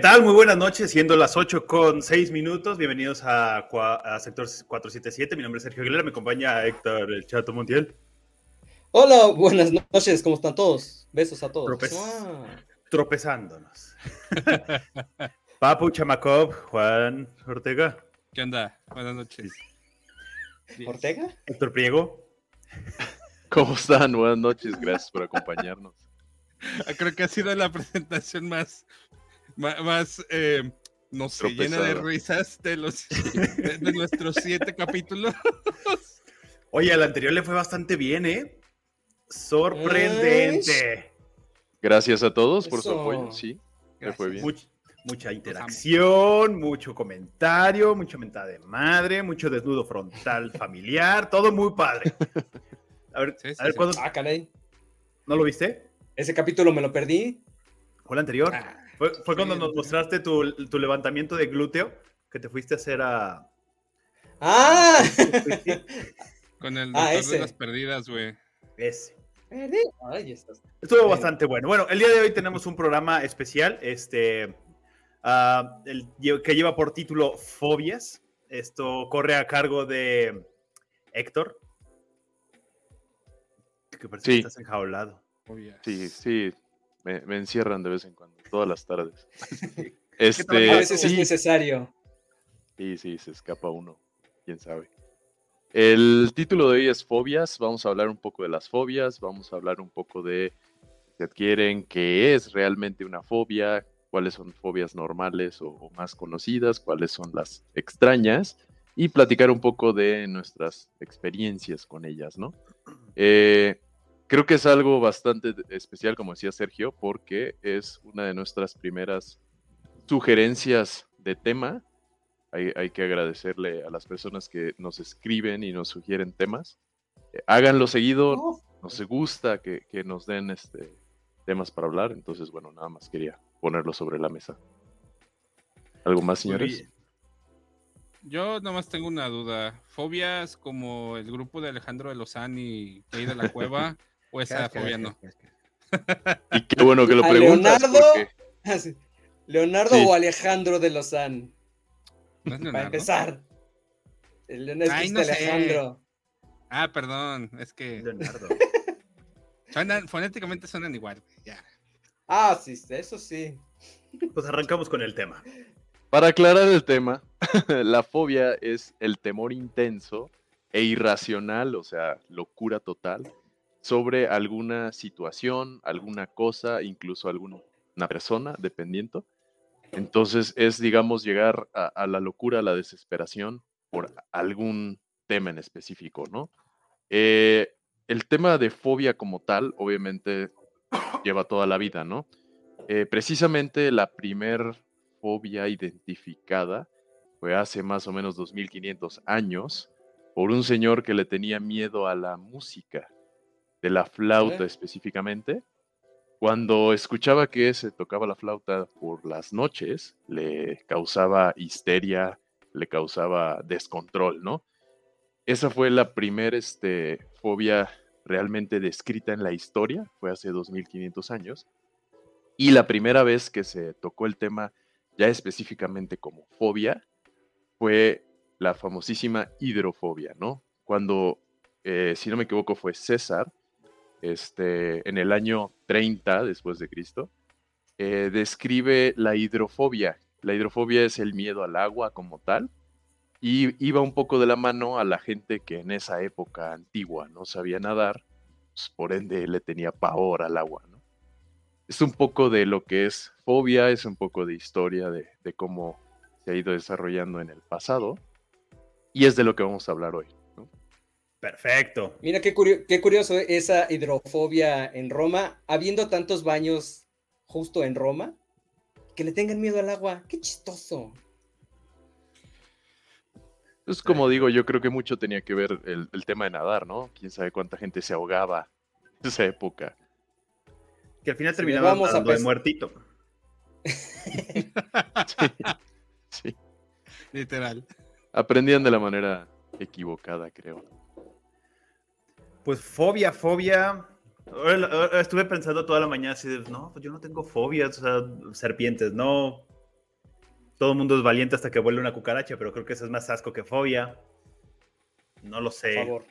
¿Qué tal? Muy buenas noches, siendo las 8 con 6 minutos. Bienvenidos a, a Sector 477. Mi nombre es Sergio Aguilera, me acompaña Héctor El Chato Montiel. Hola, buenas noches, ¿cómo están todos? Besos a todos. Tropez ah. Tropezándonos. Papu Chamakov, Juan Ortega. ¿Qué onda? Buenas noches. ¿Ortega? Héctor Priego. ¿Cómo están? Buenas noches, gracias por acompañarnos. Creo que ha sido la presentación más más, eh, no sé, llena de risas de, los, de, nuestros siete capítulos. Oye, al anterior le fue bastante bien, ¿eh? Sorprendente. Gracias a todos por su apoyo, sí. Le fue bien. mucha interacción, mucho comentario, mucha mentada de madre, mucho desnudo frontal familiar, todo muy padre. A ver, a ver ¿cuándo... Ah, ¿No lo viste? Ese capítulo me lo perdí. ¿Fue el anterior? Ah. Fue, cuando nos mostraste tu, levantamiento de glúteo que te fuiste a hacer a. ¡Ah! Con el ah, doctor de las perdidas, güey. Ese. Estuvo bastante bueno. Bueno, el día de hoy tenemos un programa especial, este, ah, que lleva por título Fobias. Esto corre a cargo de Héctor. Que parece que estás enjaulado. Sí, sí, me, encierran de vez en cuando, todas las tardes. este, a veces es necesario. Sí, sí, se escapa uno, quién sabe. El título de hoy es Fobias. Vamos a hablar un poco de las fobias, vamos a hablar un poco de si adquieren qué es realmente una fobia, cuáles son fobias normales o, más conocidas, cuáles son las extrañas y platicar un poco de nuestras experiencias con ellas, ¿no? Eh, Creo que es algo bastante especial, como decía Sergio, porque es una de nuestras primeras sugerencias de tema. Hay, que agradecerle a las personas que nos escriben y nos sugieren temas. Eh, háganlo seguido, nos gusta que, nos den este, temas para hablar, entonces bueno, nada más quería ponerlo sobre la mesa. ¿Algo más, señores? Yo nada más tengo una duda. ¿Fobias como el grupo de Alejandro de Lozán y Key de la Cueva o esa fobia no. Y qué bueno que lo preguntas. Leonardo, Leonardo o Alejandro de Lozán. Para empezar. El Leonardo Ay, no Alejandro. Ah, perdón, es que. Leonardo. fonéticamente suenan igual, ya. Ah, sí, eso sí. Pues arrancamos con el tema. Para aclarar el tema, la fobia es el temor intenso e irracional, o sea, locura total, sobre alguna situación, alguna cosa, incluso alguna persona, dependiendo. Entonces es, digamos, llegar a, la locura, a la desesperación por algún tema en específico, ¿no? Eh, el tema de fobia como tal, obviamente, lleva toda la vida, ¿no? Eh, precisamente la primer fobia identificada fue hace más o menos 2500 años por un señor que le tenía miedo a la música de la flauta específicamente. Cuando escuchaba que se tocaba la flauta por las noches, le causaba histeria, le causaba descontrol, ¿no? Esa fue la primera este, fobia realmente descrita en la historia, fue hace 2500 años. Y la primera vez que se tocó el tema ya específicamente como fobia fue la famosísima hidrofobia, ¿no? Cuando, eh, si no me equivoco, fue César este, en el año 30 después de Cristo, eh, describe la hidrofobia. La hidrofobia es el miedo al agua como tal, y iba un poco de la mano a la gente que en esa época antigua no sabía nadar, pues, por ende le tenía pavor al agua. Es un poco de lo que es fobia, es un poco de historia de cómo se ha ido desarrollando en el pasado, y es de lo que vamos a hablar hoy. Perfecto. Mira qué, curioso esa hidrofobia en Roma, habiendo tantos baños justo en Roma, que le tengan miedo al agua. Qué chistoso. Es como digo, yo creo que mucho tenía que ver el, tema de nadar, ¿no? Quién sabe cuánta gente se ahogaba en esa época. Que al final terminaba de muertito. sí. Literal. Aprendían de la manera equivocada, creo. Pues fobia, fobia. Estuve pensando toda la mañana así de, no, pues yo no tengo fobias, o sea, serpientes, no, todo el mundo es valiente hasta que vuelve una cucaracha, pero creo que eso es más asco que fobia. No lo sé. Por favor.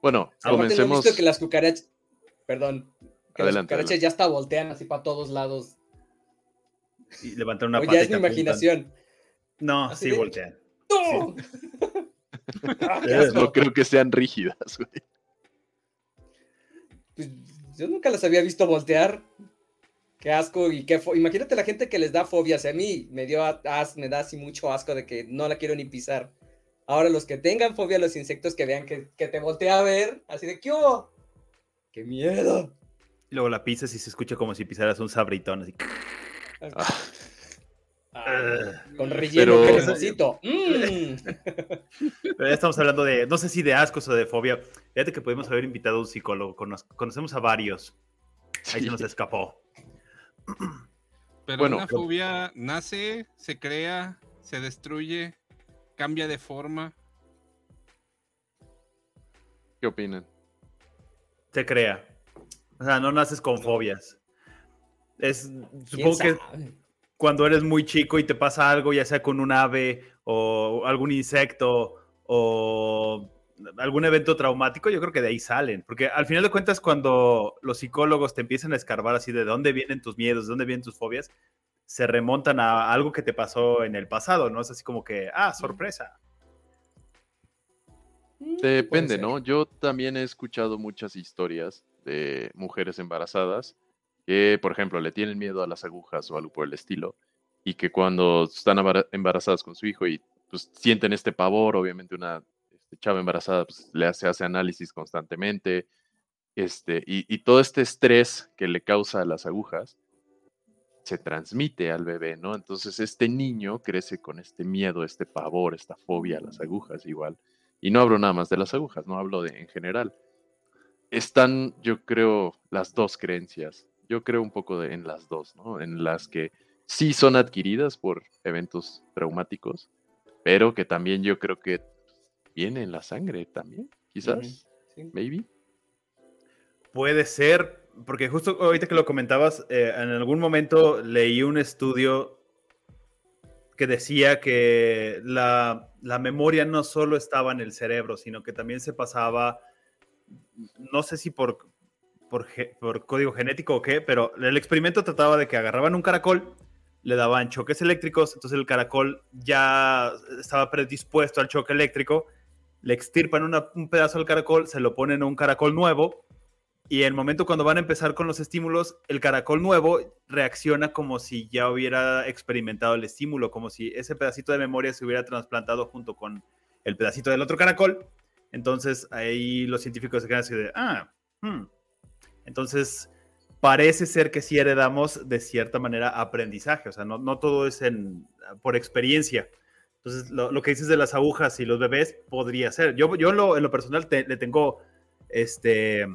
Bueno, comencemos. visto que las cucarachas, perdón, que las cucarachas ya hasta voltean así para todos lados. Y levantan una o ya es mi imaginación. No, sí voltean. ¡No! no creo que sean rígidas, güey. Pues, yo nunca las había visto voltear. Qué asco y qué Imagínate la gente que les da fobias. A mí me dio me da así mucho asco de que no la quiero ni pisar. Ahora los que tengan fobia a los insectos que vean que, te voltea a ver, así de ¿qué hubo? ¡Qué miedo! Luego la pisas y se escucha como si pisaras un sabritón así. Ah. Ah, con relleno pero... Mm. Pero ya estamos hablando de, no sé si de ascos o de fobia. Fíjate que podemos haber invitado a un psicólogo. conocemos a varios. Ahí se nos escapó. Pero bueno, una fobia nace, se crea, se destruye, cambia de forma. ¿Qué opinan? Se crea. O sea, no naces con fobias. Es, supongo que cuando eres muy chico y te pasa algo, ya sea con un ave o algún insecto o algún evento traumático, yo creo que de ahí salen. Porque al final de cuentas, cuando los psicólogos te empiezan a escarbar así de dónde vienen tus miedos, de dónde vienen tus fobias, se remontan a algo que te pasó en el pasado, ¿no? Es así como que, ah, sorpresa. Mm, Depende, ¿no? Yo también he escuchado muchas historias de mujeres embarazadas que, por ejemplo, le tienen miedo a las agujas o algo por el estilo, y que cuando están embarazadas con su hijo y pues sienten este pavor, obviamente una este, chava embarazada pues, le hace, hace análisis constantemente, este, y, todo este estrés que le causa a las agujas se transmite al bebé, ¿no? Entonces este niño crece con este miedo, este pavor, esta fobia a las agujas igual. Y no hablo nada más de las agujas, no hablo de en general. Están, yo creo, las dos creencias yo creo un poco de, en las dos, ¿no? En las que sí son adquiridas por eventos traumáticos, pero que también yo creo que viene en la sangre también, quizás, maybe. Puede ser, porque justo ahorita que lo comentabas, eh, en algún momento leí un estudio que decía que la, la, memoria no solo estaba en el cerebro, sino que también se pasaba, no sé si por, por, código genético o qué, pero el experimento trataba de que agarraban un caracol, le daban choques eléctricos, entonces el caracol ya estaba predispuesto al choque eléctrico, le extirpan un pedazo del caracol, se lo ponen a un caracol nuevo y en el momento cuando van a empezar con los estímulos, el caracol nuevo reacciona como si ya hubiera experimentado el estímulo, como si ese pedacito de memoria se hubiera trasplantado junto con el pedacito del otro caracol. Entonces ahí los científicos se quedan así de, ah, hmm, entonces, parece ser que sí heredamos de cierta manera aprendizaje, o sea, no, todo es en, por experiencia. Entonces, lo, que dices de las agujas y los bebés podría ser. Yo, yo en, lo, personal le tengo, este,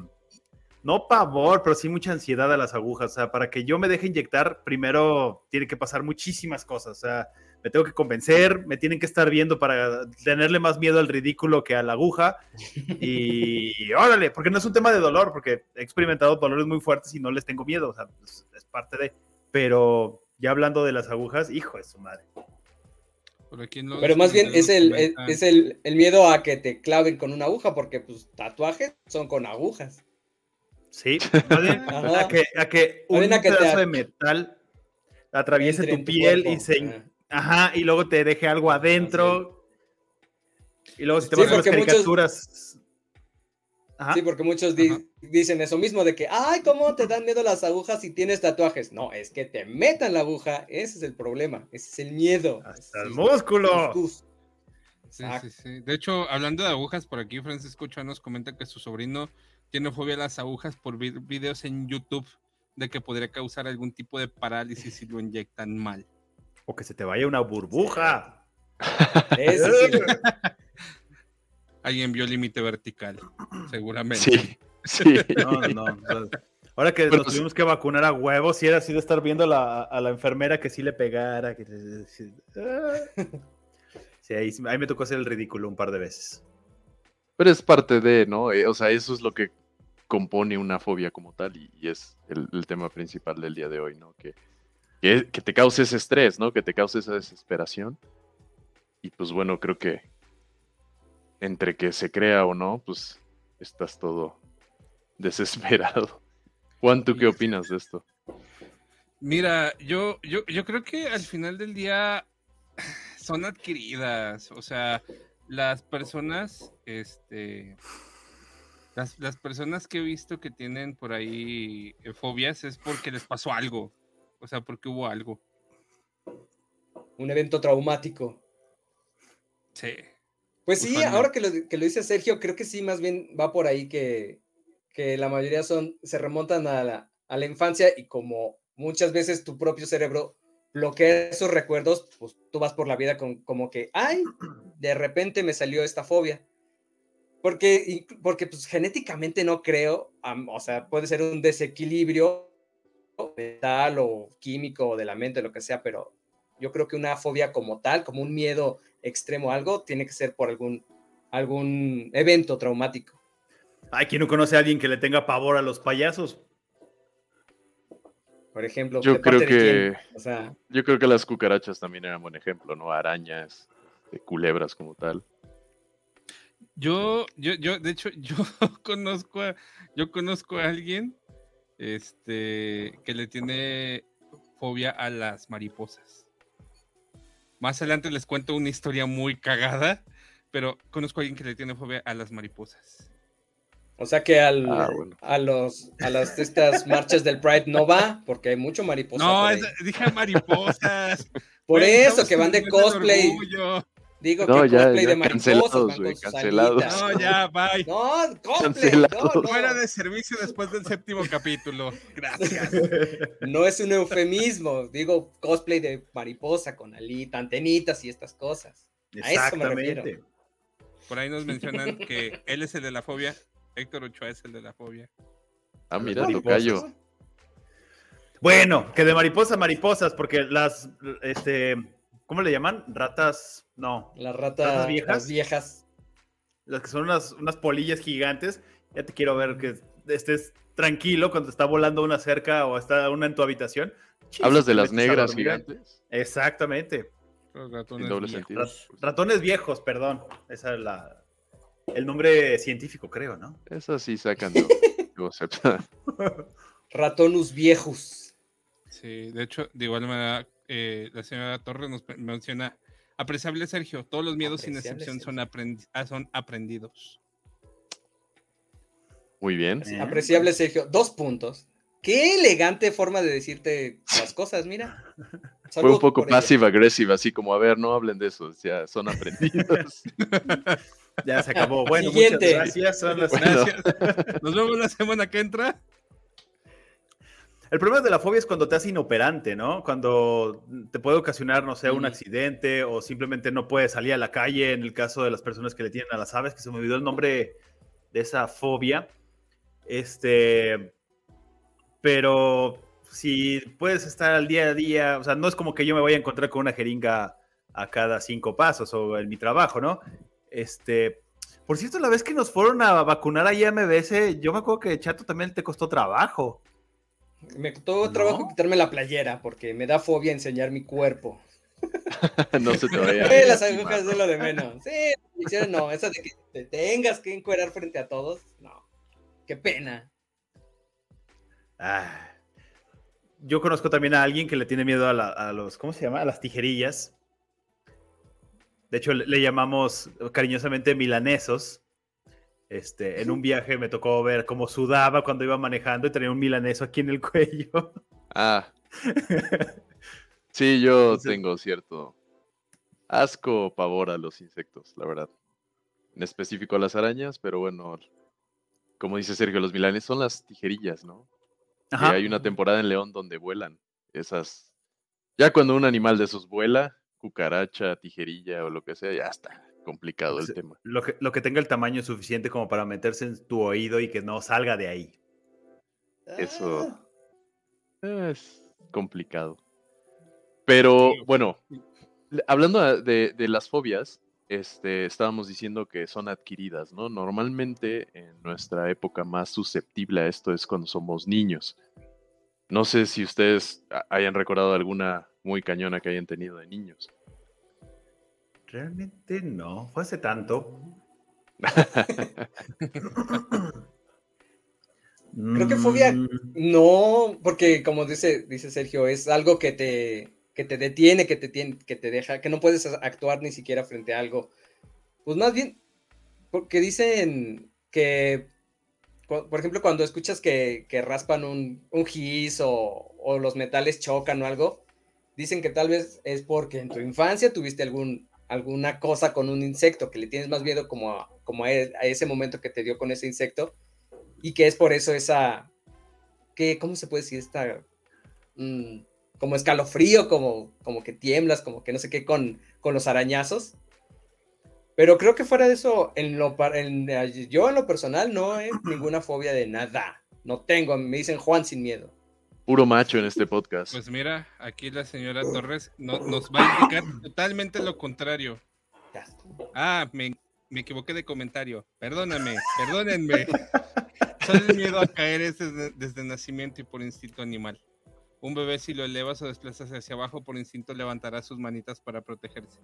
no pavor, pero sí mucha ansiedad a las agujas. O sea, para que yo me deje inyectar, primero tiene que pasar muchísimas cosas. O sea, me tengo que convencer, me tienen que estar viendo para tenerle más miedo al ridículo que a la aguja. Y órale, porque no es un tema de dolor, porque he experimentado dolores muy fuertes y no les tengo miedo, o sea, pues, es, parte de... Pero ya hablando de las agujas, hijo de su madre. Pero más bien es, el, es, el, miedo a que te claven con una aguja, porque pues tatuajes son con agujas. Sí, a que, a que un pedazo de metal atraviese tu piel y se, Ajá, y luego te deje algo adentro. Y luego si te vas a las caricaturas. Sí, porque muchos dicen eso mismo de que, ay, ¿cómo te dan miedo las agujas si tienes tatuajes? No, es que te metan la aguja, ese es el problema, ese es el miedo. Hasta el músculo. Sí, sí, sí. De hecho, hablando de agujas, por aquí Francisco Chua nos comenta que su sobrino tiene fobia a las agujas por videos en YouTube de que podría causar algún tipo de parálisis si lo inyectan mal o que se te vaya una burbuja. Alguien vio límite vertical, seguramente. Sí, No, no. ahora que nos pues tuvimos que vacunar a huevos, si era así de estar viendo a la, enfermera que sí le pegara. Que, sí, ahí, me tocó hacer el ridículo un par de veces. Pero es parte de, ¿no? Eh, o sea, eso es lo que compone una fobia como tal y, es el, el, tema principal del día de hoy, ¿no? Que que, te cause ese estrés, ¿no? Que te cause esa desesperación. Y pues bueno, creo que entre que se crea o no, pues estás todo desesperado. Juan, ¿tú qué opinas de esto? Mira, yo, yo, yo creo que al final del día son adquiridas. O sea, las personas, este, las, las, personas que he visto que tienen por ahí eh, fobias es porque les pasó algo. O sea, porque hubo algo. Un evento traumático. Sí. Pues sí, ahora que lo, que lo dice Sergio, creo que sí, más bien va por ahí que, que la mayoría son, se remontan a la, a la infancia y como muchas veces tu propio cerebro bloquea esos recuerdos, pues tú vas por la vida con como que, ay, de repente me salió esta fobia. Porque, porque pues genéticamente no creo, o sea, puede ser un desequilibrio mental o químico o de la mente, lo que sea, pero yo creo que una fobia como tal, como un miedo extremo algo, tiene que ser por algún, algún evento traumático. Ay, ¿quién no conoce a alguien que le tenga pavor a los payasos? Por ejemplo, yo creo que yo creo que las cucarachas también eran buen ejemplo, ¿no? Arañas, de culebras como tal. Yo, yo, yo, de hecho, yo conozco a, yo conozco a alguien este que le tiene fobia a las mariposas. Más adelante les cuento una historia muy cagada, pero conozco a alguien que le tiene fobia a las mariposas. O sea que al, ah, a los a las estas marchas del Pride no va porque hay mucho mariposa. No, dije mariposas. por eso que van de cosplay. Digo no, que ya, cosplay de mariposas cancelados, cancelados. No, ya, bye. No, cosplay. No, Fuera de servicio después del séptimo capítulo. Gracias. No es un eufemismo. Digo cosplay de mariposa con alita, antenitas y estas cosas. A eso me refiero. Por ahí nos mencionan que él es el de la fobia Héctor Ochoa es el de la fobia. Ah, mira, lo callo. Bueno, que de mariposas, mariposas, porque las, este, ¿cómo le llaman? Ratas, no. Las ratas, viejas. Las viejas. Las que son unas, unas polillas gigantes. Ya te quiero ver que estés tranquilo cuando está volando una cerca o está una en tu habitación. ¿Hablas de las negras gigantes? Exactamente. ratones, viejos. ratones viejos, perdón. Esa es la, el nombre científico, creo, ¿no? Eso sí sacan Ratonus viejos. Sí, de hecho, de igual manera, eh, la señora Torres nos menciona, apreciable Sergio, todos los miedos sin excepción son, ah, son aprendidos. Muy bien. Apreciable Sergio, dos puntos. Qué elegante forma de decirte las cosas, mira. Fue un poco passive agresiva, así como, a ver, no hablen de eso, ya son aprendidos. Ya se acabó. Bueno, muchas gracias. Nos vemos la semana que entra. El problema de la fobia es cuando te hace inoperante, ¿no? Cuando te puede ocasionar, no sé, un accidente o simplemente no puedes salir a la calle. En el caso de las personas que le tienen a las aves, que se me olvidó el nombre de esa fobia. Este. Pero si puedes estar al día a día, o sea, no es como que yo me vaya a encontrar con una jeringa a cada cinco pasos o en mi trabajo, ¿no? Este, por cierto, la vez que nos fueron a vacunar ahí a MBS, yo me acuerdo que Chato también te costó trabajo. Me costó trabajo quitarme la playera porque me da fobia enseñar mi cuerpo. no se te vaya. las agujas es lo de menos. Sí, no, esa de que te tengas que encuerar frente a todos, no. Qué pena. Ah, yo conozco también a alguien que le tiene miedo a, a los, ¿cómo se llama? A las tijerillas. De hecho, le, llamamos cariñosamente milanesos. Este, en un viaje me tocó ver cómo sudaba cuando iba manejando y tenía un milaneso aquí en el cuello. Ah. Sí, yo tengo cierto asco o pavor a los insectos, la verdad. En específico a las arañas, pero bueno, como dice Sergio, los milanes son las tijerillas, ¿no? Ajá. hay una temporada en León donde vuelan esas. Ya cuando un animal de esos vuela, cucaracha, tijerilla o lo que sea, ya está complicado el tema. Lo que, lo que tenga el tamaño suficiente como para meterse en tu oído y que no salga de ahí. Eso ah. es complicado. Pero bueno, hablando de, de, las fobias, este, estábamos diciendo que son adquiridas, ¿no? Normalmente en nuestra época más susceptible a esto es cuando somos niños. No sé si ustedes hayan recordado alguna muy cañona que hayan tenido de niños. Realmente no, fue hace tanto. Creo que fobia mm. no, porque como dice, dice Sergio, es algo que te, que te detiene, que te, tiene, que te deja, que no puedes actuar ni siquiera frente a algo. Pues más bien, porque dicen que, por ejemplo, cuando escuchas que, raspan un, un gis o, o, los metales chocan o algo, dicen que tal vez es porque en tu infancia tuviste algún, alguna cosa con un insecto, que le tienes más miedo como, a, como a, ese momento que te dio con ese insecto, y que es por eso esa, que, ¿cómo se puede decir? Esta, mm, como escalofrío, como, como que tiemblas, como que no sé qué con, con los arañazos. Pero creo que fuera de eso, en lo, yo en lo personal no he ninguna fobia de nada. No tengo, me dicen Juan sin miedo. Puro macho en este podcast. Pues mira, aquí la señora Torres nos va a indicar totalmente lo contrario. Ah, me, me equivoqué de comentario. Perdóname, perdónenme. Solo el miedo a caer es desde, desde, nacimiento y por instinto animal. Un bebé si lo elevas o desplazas hacia abajo, por instinto levantará sus manitas para protegerse.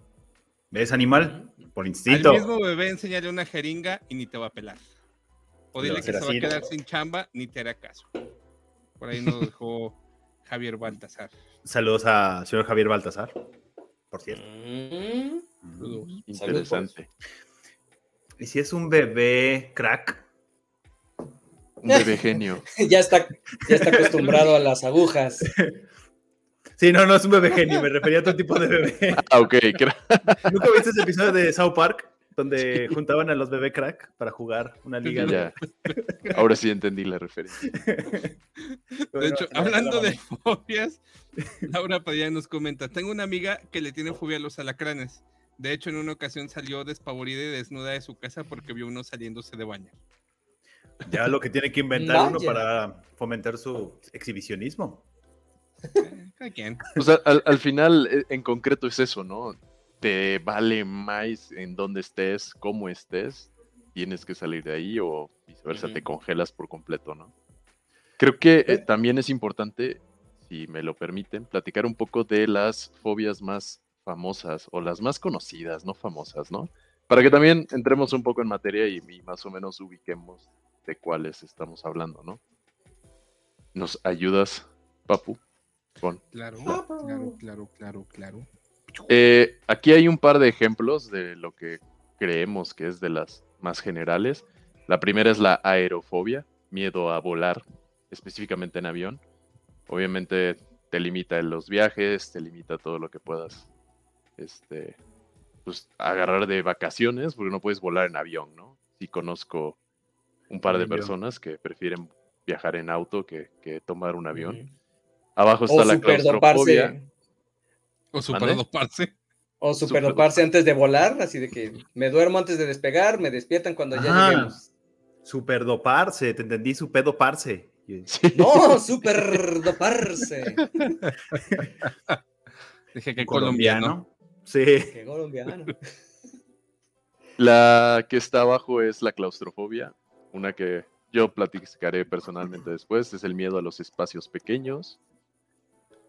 ¿Ves animal? Por instinto. Al mismo bebé enseñale una jeringa y ni te va a pelar. O dile que se va a quedar sin chamba, ni te hará caso. Por ahí nos dejó Javier Baltasar. Saludos a señor Javier Baltasar, por cierto. Mm. Interesante. ¿Y si es un bebé crack? Un bebé genio. ya, está, ya está acostumbrado a las agujas. Sí, no, no es un bebé genio, me refería a otro tipo de bebé. Ah, ok. ¿Nunca viste ese episodio de South Park? Donde juntaban a los bebé crack para jugar una liga. Ya. Ahora sí entendí la referencia. de hecho, hablando de fobias, Laura Padilla nos comenta: Tengo una amiga que le tiene fobia a los alacranes. De hecho, en una ocasión salió despavorida y desnuda de su casa porque vio uno saliéndose de baño. Ya lo que tiene que inventar uno para fomentar su exhibicionismo. O sea, al, final, eh, en concreto es eso, ¿no? Te vale más en dónde estés, cómo estés, tienes que salir de ahí o viceversa, te congelas por completo, ¿no? Creo que eh, también es importante, si me lo permiten, platicar un poco de las fobias más famosas o las más conocidas, no famosas, ¿no? Para que también entremos un poco en materia y más o menos ubiquemos de cuáles estamos hablando, ¿no? ¿Nos ayudas, Papu? Claro, claro, claro, claro, claro. Eh, aquí hay un par de ejemplos de lo que creemos que es de las más generales. La primera es la aerofobia, miedo a volar, específicamente en avión. Obviamente te limita en los viajes, te limita todo lo que puedas este, pues, agarrar de vacaciones, porque no puedes volar en avión, ¿no? Sí conozco un par de personas que prefieren viajar en auto que, tomar un avión. Abajo está la claustrofobia. O superdoparse. O superdoparse antes de volar, así de que me duermo antes de despegar, me despiertan cuando ya lleguemos. Superdoparse, te entendí, superdoparse. No, superdoparse. Dije que colombiano. Sí. Que colombiano. La que está abajo es la claustrofobia, una que yo platicaré personalmente después, es el miedo a los espacios pequeños.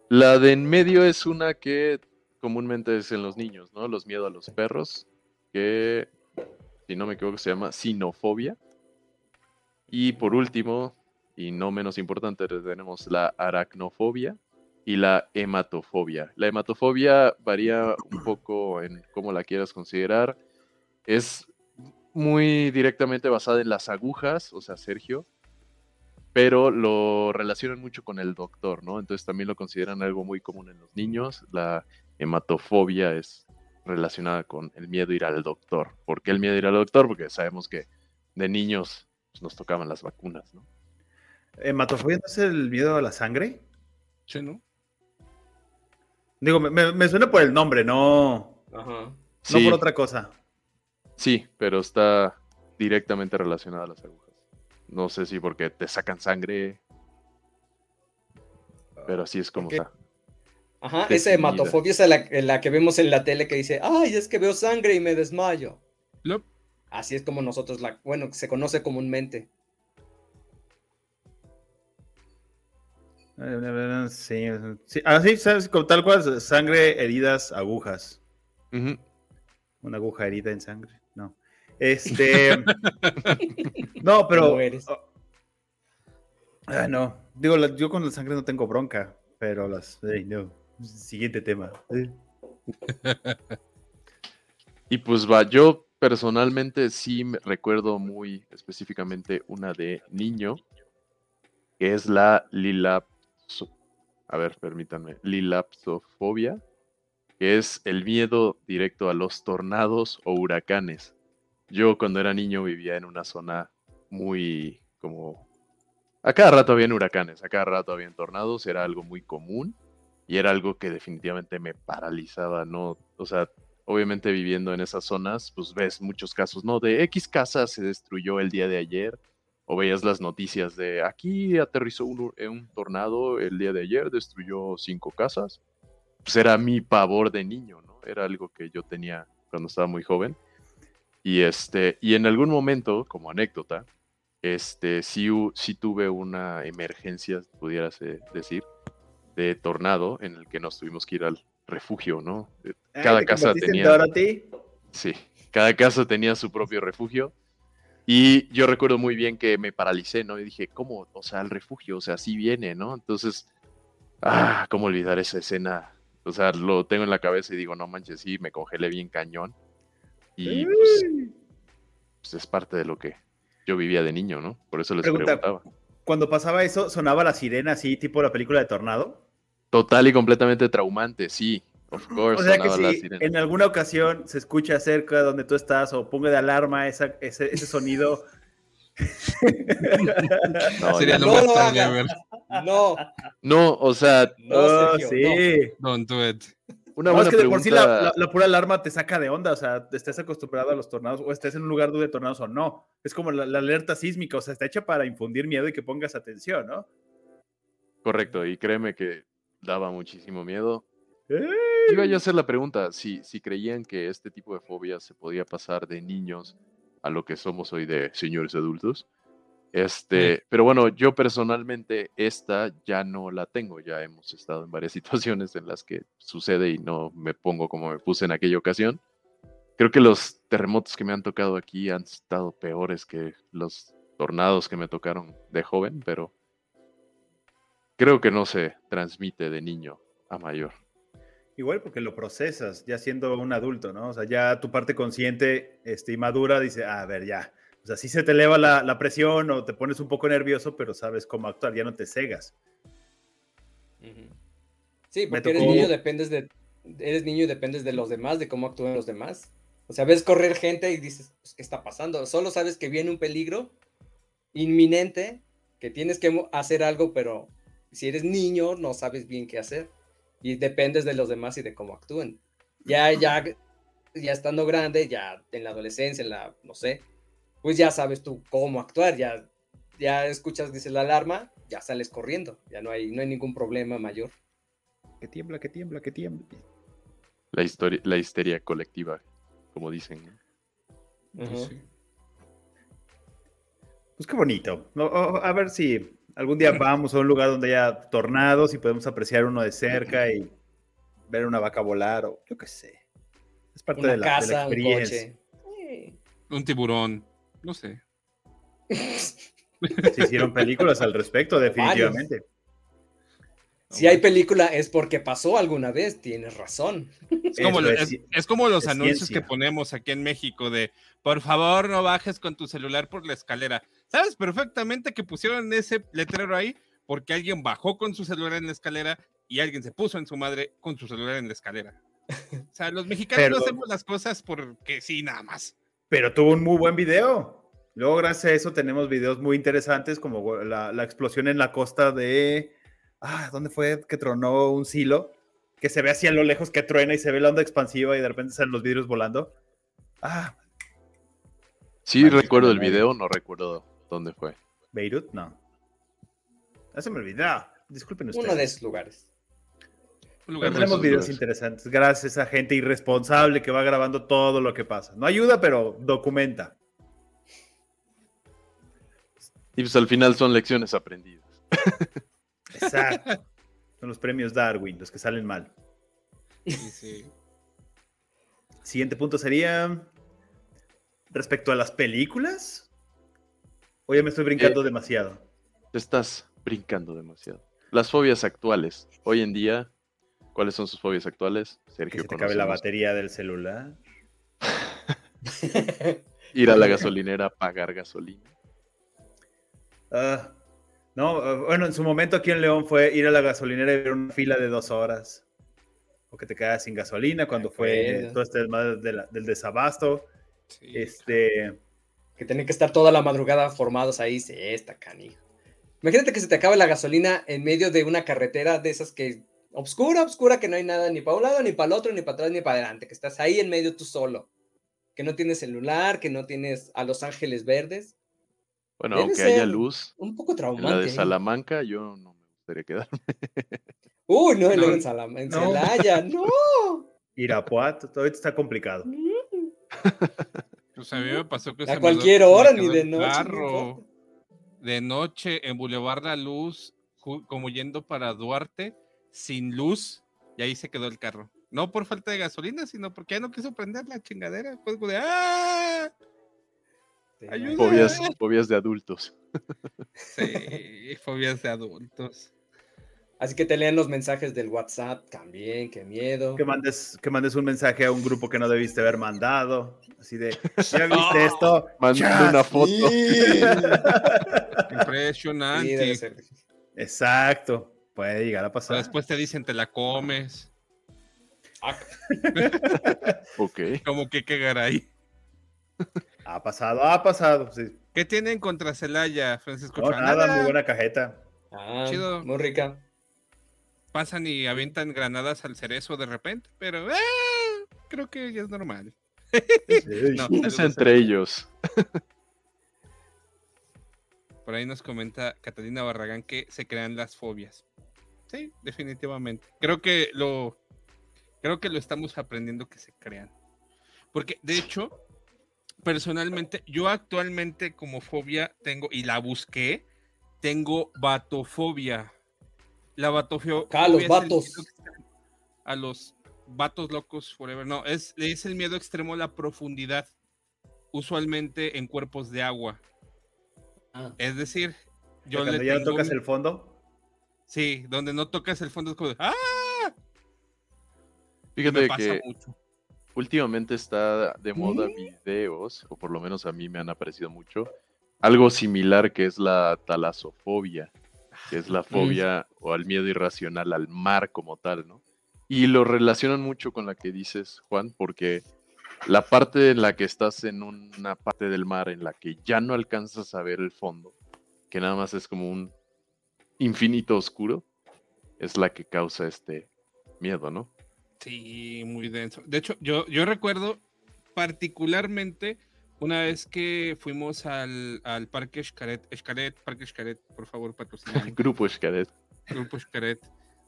La de en medio es una que comúnmente es en los niños, ¿no? Los miedos a los perros, que si no me equivoco se llama sinofobia. Y por último, y no menos importante, tenemos la aracnofobia y la hematofobia. La hematofobia varía un poco en cómo la quieras considerar. Es muy directamente basada en las agujas, o sea, Sergio, pero lo relacionan mucho con el doctor, ¿no? Entonces también lo consideran algo muy común en los niños. La hematofobia es relacionada con el miedo a ir al doctor. ¿Por qué el miedo a ir al doctor? Porque sabemos que de niños pues, nos tocaban las vacunas, ¿no? ¿Hematofobia no es el miedo a la sangre? Sí, ¿no? Digo, me, suena por el nombre, no. Ajá. No por otra cosa. Sí, pero está directamente relacionada a las agujas. No sé si porque te sacan sangre. Pero así es como está. Ajá, esa hematofobia es la, que vemos en la tele que dice, ay, es que veo sangre y me desmayo. Así es como nosotros la, bueno, se conoce comúnmente. Sí, sí. Ah, sí, sabes, como tal cual, sangre, heridas, agujas. Una aguja herida en sangre. No. Este. no, pero. Oh, ah, no. Digo, yo con la sangre no tengo bronca, pero las. no. Siguiente tema. y pues va, yo personalmente sí me recuerdo muy específicamente una de niño, que es la Lilap a ver, permítanme, lilapsofobia, que es el miedo directo a los tornados o huracanes. Yo cuando era niño vivía en una zona muy como... A cada rato habían huracanes, a cada rato habían tornados, era algo muy común y era algo que definitivamente me paralizaba, ¿no? O sea, obviamente viviendo en esas zonas, pues ves muchos casos, ¿no? De X casa se destruyó el día de ayer, o veías las noticias de aquí aterrizó un, un, tornado el día de ayer, destruyó cinco casas. Pues era mi pavor de niño, ¿no? Era algo que yo tenía cuando estaba muy joven. Y este, y en algún momento, como anécdota, este, sí, sí tuve una emergencia, pudieras decir, de tornado en el que nos tuvimos que ir al refugio, ¿no? Eh, ah, cada casa tenía. Sí, cada casa tenía su propio refugio y yo recuerdo muy bien que me paralicé, ¿no? Y dije, ¿cómo? O sea, el refugio, o sea, sí viene, ¿no? Entonces, ah, ¿cómo olvidar esa escena? O sea, lo tengo en la cabeza y digo, no manches, sí, me congelé bien cañón. Y pues, pues es parte de lo que yo vivía de niño, ¿no? Por eso les preguntaba. Cuando pasaba eso, sonaba la sirena así, tipo la película de Tornado. Total y completamente traumante, sí. o sea que si en alguna ocasión se escucha cerca de donde tú estás o ponga de alarma ese, ese, sonido. no, Sería lo más No. No, o sea, no, sí. Don't do it. Una no, es que de por sí la, pura alarma te saca de onda, o sea, estés acostumbrado a los tornados o estés en un lugar donde tornados o no. Es como la, alerta sísmica, o sea, está hecha para infundir miedo y que pongas atención, ¿no? Correcto, y créeme que daba muchísimo miedo. Iba yo a hacer la pregunta, si, si creían que este tipo de fobias se podía pasar de niños a lo que somos hoy de señores adultos. Este, pero bueno, yo personalmente esta ya no la tengo, ya hemos estado en varias situaciones en las que sucede y no me pongo como me puse en aquella ocasión. Creo que los terremotos que me han tocado aquí han estado peores que los tornados que me tocaron de joven, pero creo que no se transmite de niño a mayor. Igual porque lo procesas ya siendo un adulto, ¿no? O sea, ya tu parte consciente este, y madura dice, ah, a ver, ya. O sea, sí se te eleva la, presión o te pones un poco nervioso, pero sabes cómo actuar, ya no te cegas. Sí, porque eres niño, dependes de, eres niño y dependes de los demás, de cómo actúan los demás. O sea, ves correr gente y dices, pues, ¿qué está pasando? Solo sabes que viene un peligro inminente, que tienes que hacer algo, pero si eres niño no sabes bien qué hacer y dependes de los demás y de cómo actúen. Ya, ya, ya estando grande, ya en la adolescencia, en la, no sé, pues ya sabes tú cómo actuar, ya, ya escuchas, dice la alarma, ya sales corriendo, ya no hay, no hay ningún problema mayor. Que tiembla, que tiembla, que tiembla. La, historia, la histeria colectiva, como dicen. Pues, pues qué bonito. a ver si Algún día vamos a un lugar donde haya tornados y podemos apreciar uno de cerca y ver una vaca volar o yo qué sé. Es parte de, la, casa, experiencia. Un, un tiburón, no sé. Se hicieron películas al respecto, definitivamente. Si hay película es porque pasó alguna vez, tienes razón. Es como, los anuncios que ponemos aquí en México de, por favor no bajes con tu celular por la escalera. Sabes perfectamente que pusieron ese letrero ahí porque alguien bajó con su celular en la escalera y alguien se puso en su madre con su celular en la escalera. O sea, los mexicanos no hacemos las cosas porque sí, nada más. Pero tuvo un muy buen video. Luego, gracias a eso, tenemos videos muy interesantes como la, la explosión en la costa de ah, ¿dónde fue que tronó un silo? Que se ve así a lo lejos que truena y se ve la onda expansiva y de repente salen los vidrios volando. Ah. Sí, recuerdo el video, no recuerdo dónde fue. ¿Beirut? No. Ya se me olvidó. Disculpen ustedes. Uno de esos lugares. Tenemos videos interesantes. Gracias a gente irresponsable que va grabando todo lo que pasa. No ayuda, pero documenta. Y pues al final son lecciones aprendidas. Exacto. Son los premios Darwin, los que salen mal. Sí, sí. Siguiente punto sería respecto a las películas. O ya me estoy brincando Eh, demasiado. Te estás brincando demasiado. Las fobias actuales. Hoy en día, ¿cuáles son sus fobias actuales? Que Sergio, se te acabe la batería del celular. Ir a la gasolinera a pagar gasolina. Ah, no, bueno, en su momento aquí en León fue ir a la gasolinera y ver una fila de dos horas. O que te quedas sin gasolina cuando fue acuerdo. todo este desmadre de la- del desabasto. sí. Este, Que tienen que estar toda la madrugada formados ahí. Sí, está canijo. Imagínate que se te acabe la gasolina en medio de una carretera de esas que obscura, obscura, que no hay nada ni para un lado, ni para el otro, ni para atrás, ni para adelante, que estás ahí en medio tú solo. Que no tienes celular, que no tienes a Los Ángeles Verdes. Bueno, Debe aunque haya luz, Un poco en la traumante. de ¿eh? Salamanca, yo no me gustaría quedarme. Uy, no, luego No, en, Salam- en no. Celaya, no. Irapuato, todo esto está complicado. Pues a mí me pasó que A se me cualquier me hora, ni de noche. no carro de noche en Boulevard La Luz, como yendo para Duarte, sin luz, y ahí se quedó el carro. No por falta de gasolina, sino porque ya no quiso prender la chingadera. Pues como de ¡ah! Ayuda. Fobias, fobias de adultos. Sí, fobias de adultos. Así que te leen los mensajes del WhatsApp también, qué miedo. Que mandes, que mandes un mensaje a un grupo que no debiste haber mandado. Así de, ¿ya viste esto? Manda Ya, una foto. Sí. Impresionante. Sí. Exacto, puede llegar a pasar. después te dicen te la comes. Ah, Ok. Como que quegar ahí. Ha pasado, ha pasado. sí. ¿Qué tienen contra Celaya, Francisco? No, nada, muy buena cajeta. ah, Chido. Muy rica. Pasan y avientan granadas al cerezo de repente, pero eh, creo que ya es normal. Sí. No, Es entre ellos. Por ahí nos comenta Catalina Barragán que se crean las fobias. Sí, definitivamente. Creo que lo creo que lo estamos aprendiendo que se crean. Porque de hecho, personalmente, yo actualmente como fobia tengo y la busqué, tengo batofobia. La batofobia Acá, los vatos. a los vatos locos forever. No, es, es el miedo extremo a la profundidad, usualmente en cuerpos de agua. Ah, Es decir, yo Cuando le ya tengo tocas mi- el fondo, Sí, donde no tocas el fondo es como de, ¡ah! Me Fíjate pasa que mucho. últimamente está de moda videos, o por lo menos a mí me han aparecido mucho, algo similar que es la talasofobia, que es la fobia o al miedo irracional al mar como tal, ¿no? Y lo relacionan mucho con la que dices, Juan, porque la parte en la que estás en una parte del mar en la que ya no alcanzas a ver el fondo, que nada más es como un infinito oscuro, es la que causa este miedo, ¿no? Sí, muy denso. De hecho, yo, yo recuerdo particularmente una vez que fuimos al, al Parque Xcaret, Xcaret, Parque Xcaret, por favor, patrocinamos. Grupo Xcaret. Grupo Xcaret.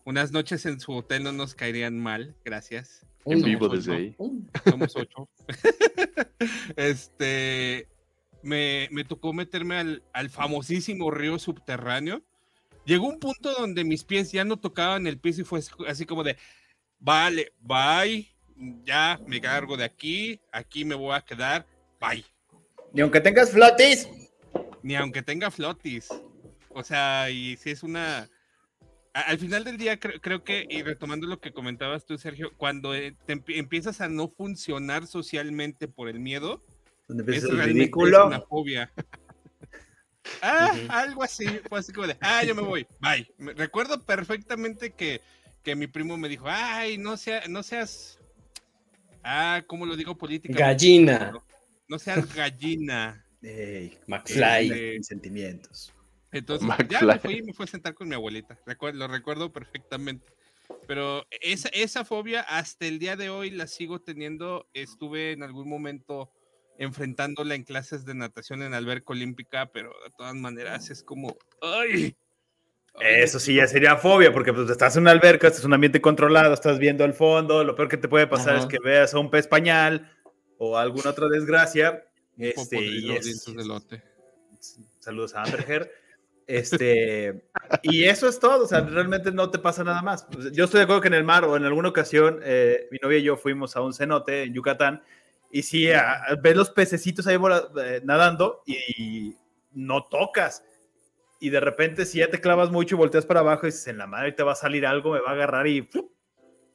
Unas noches en su hotel no nos caerían mal, gracias. En vivo desde ahí. somos ocho. este, me, me tocó meterme al, al famosísimo río subterráneo. Llegó un punto donde mis pies ya no tocaban el piso y fue así como de, vale, bye, ya me cargo de aquí, aquí me voy a quedar, bye. ni aunque tengas flotis. Ni aunque tenga flotis. O sea, y si es una... Al final del día creo, creo que, y retomando lo que comentabas tú, Sergio, cuando eh, te empie- empiezas a no funcionar socialmente por el miedo, es realmente ridículo. una fobia. ah, algo así, fue así como de, ah, yo me voy, bye. Recuerdo perfectamente que, que mi primo me dijo, ay, no, sea, no seas, ah, ¿cómo lo digo políticamente? Gallina. No seas gallina. Ey, McFly. eh, mis sentimientos. Entonces, ya McFly. me fui y me fui a sentar con mi abuelita. Lo recuerdo perfectamente. Pero esa, esa fobia hasta el día de hoy la sigo teniendo. Estuve en algún momento enfrentándola en clases de natación en alberca olímpica, pero de todas maneras es como, ¡ay! Eso sí, ya sería fobia, porque pues, estás en una alberca, estás en un ambiente controlado, estás viendo al fondo, lo peor que te puede pasar Ajá. es que veas a un pez pañal o alguna otra desgracia. Este, y es- de saludos a Amber Heard. Este, y eso es todo, o sea, realmente no te pasa nada más. Yo estoy de acuerdo que en el mar o en alguna ocasión eh, mi novia y yo fuimos a un cenote en Yucatán y sí, ves los pececitos ahí eh, nadando y, no tocas. Y de repente si ya te clavas mucho y volteas para abajo y dices, en la madre te va a salir algo, me va a agarrar y,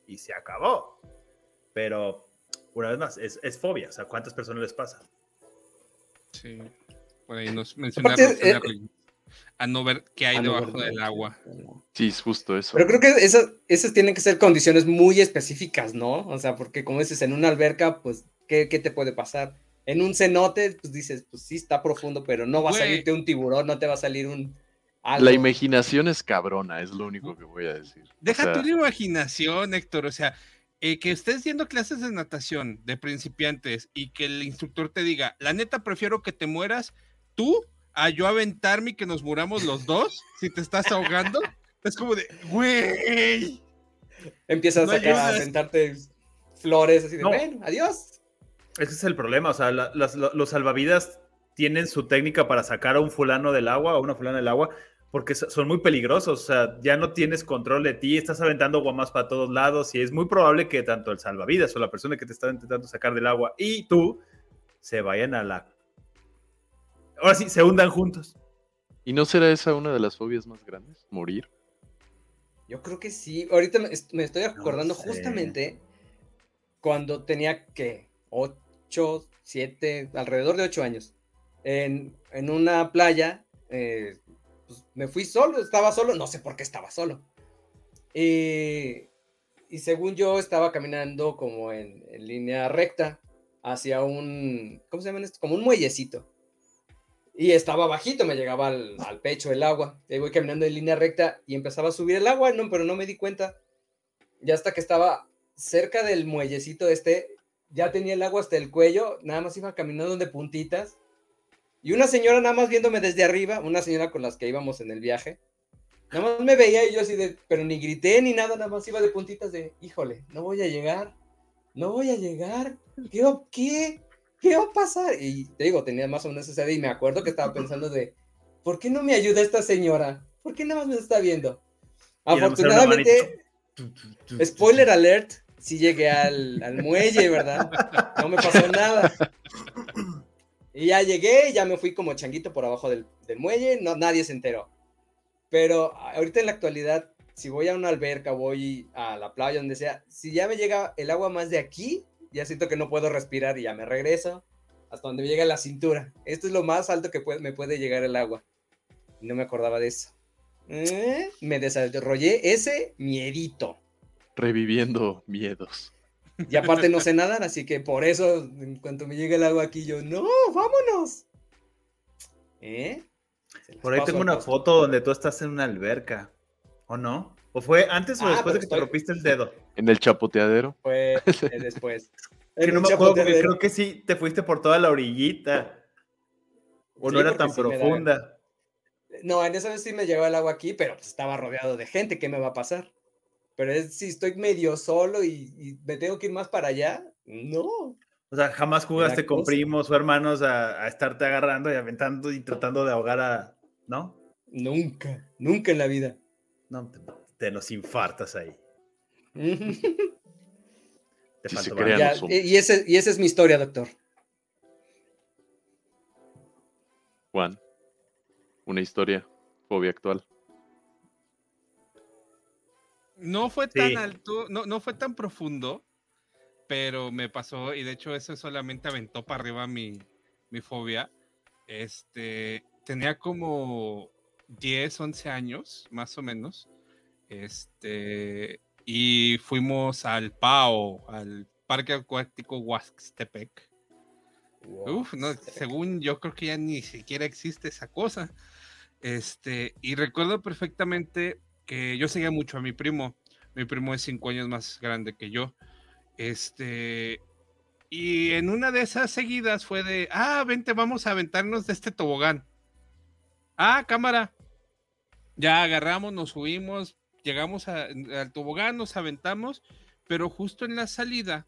y se acabó. Pero, una vez más, es, es fobia, o sea, ¿cuántas personas les pasa? Sí, por ahí nos mencionaron a no ver qué hay debajo del agua. Sí, es justo eso. Pero creo que esas, esas tienen que ser condiciones muy específicas, ¿no? O sea, porque como dices, en una alberca, pues, ¿qué, qué te puede pasar? En un cenote, pues dices, pues sí, está profundo, pero no va a salirte un tiburón, no te va a salir un... La imaginación es cabrona, es lo único que voy a decir. Deja tu imaginación, Héctor, o sea, eh, que estés viendo clases de natación de principiantes y que el instructor te diga, la neta prefiero que te mueras tú a yo aventarme y que nos muramos los dos si te estás ahogando. Es como de, güey. Empiezas a, aventarte flores así de, bueno, adiós. Ese es el problema, o sea, los salvavidas tienen su técnica para sacar a un fulano del agua o a una fulana del agua porque son muy peligrosos, o sea, ya no tienes control de ti, estás aventando guamas para todos lados y es muy probable que tanto el salvavidas o la persona que te está intentando sacar del agua y tú se vayan a la ahora sí, se hundan juntos. ¿Y no será esa una de las fobias más grandes? ¿Morir? Yo creo que sí. Ahorita me estoy acordando justamente cuando tenía que 8, 7, alrededor de 8 años. En, una playa, eh, pues me fui solo, estaba solo, no sé por qué estaba solo. y según yo estaba caminando como en, en, línea recta hacia un, ¿cómo se llama esto? Como un muellecito. Y estaba bajito, me llegaba al, pecho el agua. Y voy caminando en línea recta y empezaba a subir el agua, no, pero no me di cuenta. Ya hasta que estaba cerca del muellecito este, ya tenía el agua hasta el cuello, nada más iba caminando de puntitas. Y una señora nada más viéndome desde arriba, una señora con las que íbamos en el viaje, nada más me veía y yo así de, pero ni grité ni nada, nada más iba de puntitas de, híjole, no voy a llegar, no voy a llegar, ¿qué? ¿Qué? ¿qué va a pasar? Y te digo, tenía más o menos esa idea y me acuerdo que estaba pensando de, ¿por qué no me ayuda esta señora? ¿Por qué nada más me está viendo? Afortunadamente, spoiler alert, sí llegué al, muelle, ¿verdad? No me pasó nada. Y ya llegué, ya me fui como changuito por abajo del, del muelle, no, nadie se enteró. Pero ahorita en la actualidad, si voy a una alberca, voy a la playa, donde sea, si ya me llega el agua más de aquí, ya siento que no puedo respirar y ya me regreso hasta donde me llega la cintura. Esto es lo más alto que me puede llegar el agua. no me acordaba de eso. ¿Eh? Me desarrollé ese miedito. Reviviendo miedos. Y aparte no sé nadar, así que por eso, en cuanto me llega el agua aquí, yo, no, vámonos. ¿Eh? Por ahí tengo una foto donde tú estás en una alberca, ¿o no? ¿O fue antes o ah, después de que te rompiste el dedo? En el chapoteadero. Fue después. que no me acuerdo porque creo que sí te fuiste por toda la orillita. O no era tan profunda. No, en esa vez sí me llegó el agua aquí, pero pues, estaba rodeado de gente. ¿Qué me va a pasar? Pero es, si estoy medio solo y, me tengo que ir más para allá, no. O sea, jamás jugaste con primos o hermanos a, a, estarte agarrando y aventando y tratando de ahogar a. ¿No? Nunca, nunca en la vida. No, te nos infartas ahí. y, ese, y esa es mi historia, doctor. Juan, una historia, fobia actual. No fue tan alto, no, no fue tan profundo, pero me pasó, y de hecho eso solamente aventó para arriba mi, mi fobia. Este, tenía como 10, 11 años, más o menos. Este, y fuimos al PAO, al Parque Acuático Huastepec. Uf, no, según yo creo que ya ni siquiera existe esa cosa. Este, y recuerdo perfectamente yo seguía mucho a mi primo. Mi primo es cinco años más grande que yo. Este, y en una de esas seguidas fue de, ah, vente, vamos a aventarnos de este tobogán. Ah, cámara. Ya agarramos, nos subimos, llegamos al tobogán, nos aventamos, pero justo en la salida,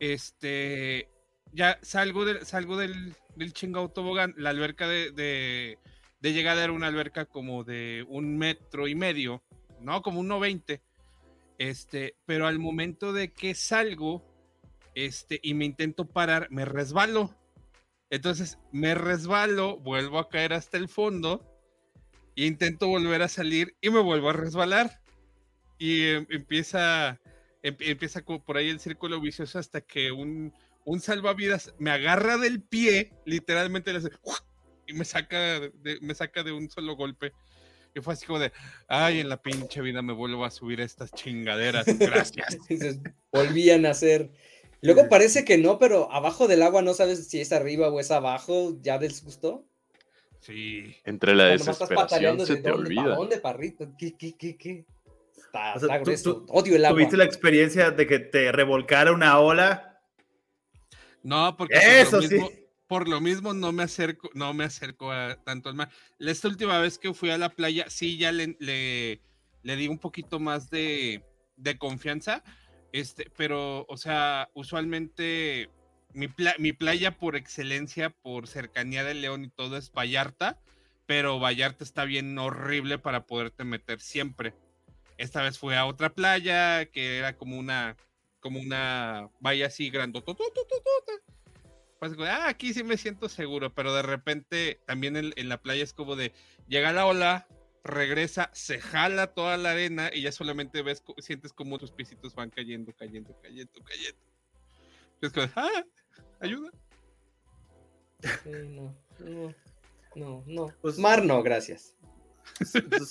este, ya salgo, salgo del, del chingado tobogán, la alberca de, de llegada era una alberca como de un metro y medio, no, como un 1.20. Este, pero al momento de que salgo, este, y me intento parar, me resbalo. Entonces me resbalo, vuelvo a caer hasta el fondo, e intento volver a salir y me vuelvo a resbalar. Y em, empieza, em, empieza por ahí el círculo vicioso hasta que un, un salvavidas me agarra del pie, literalmente le hace y me saca de, me saca de un solo golpe. Y fue así como de, ay, en la pinche vida me vuelvo a subir a estas chingaderas. Gracias. Volvían a hacer. Luego parece que no, pero abajo del agua no sabes si es arriba o es abajo, ya del susto. Sí. Entre la desesperación se te dónde, olvida. ¿Para dónde, parrito? ¿Qué, qué, qué, qué? Está, está grueso. Odio el agua. ¿Tuviste la experiencia de que te revolcara una ola no, porque Eso por, lo mismo, sí. Por lo mismo no me acerco, no me acerco a tanto al mar. Esta última vez que fui a la playa, sí ya le, le, le di un poquito más de, de, confianza. Este, pero, o sea, usualmente mi, mi playa por excelencia, por cercanía del León y todo es Vallarta, pero Vallarta está bien horrible para poderte meter siempre. Esta vez fui a otra playa que era como una como una valla así grandotota. Pues, ah, aquí sí me siento seguro, pero de repente también en, en, la playa es como de llega la ola, regresa, se jala toda la arena y ya solamente ves, sientes como tus pisitos van cayendo, cayendo, cayendo, cayendo. Es como, ah, ayuda. Sí, no, no, no, no. Pues, Mar no, gracias.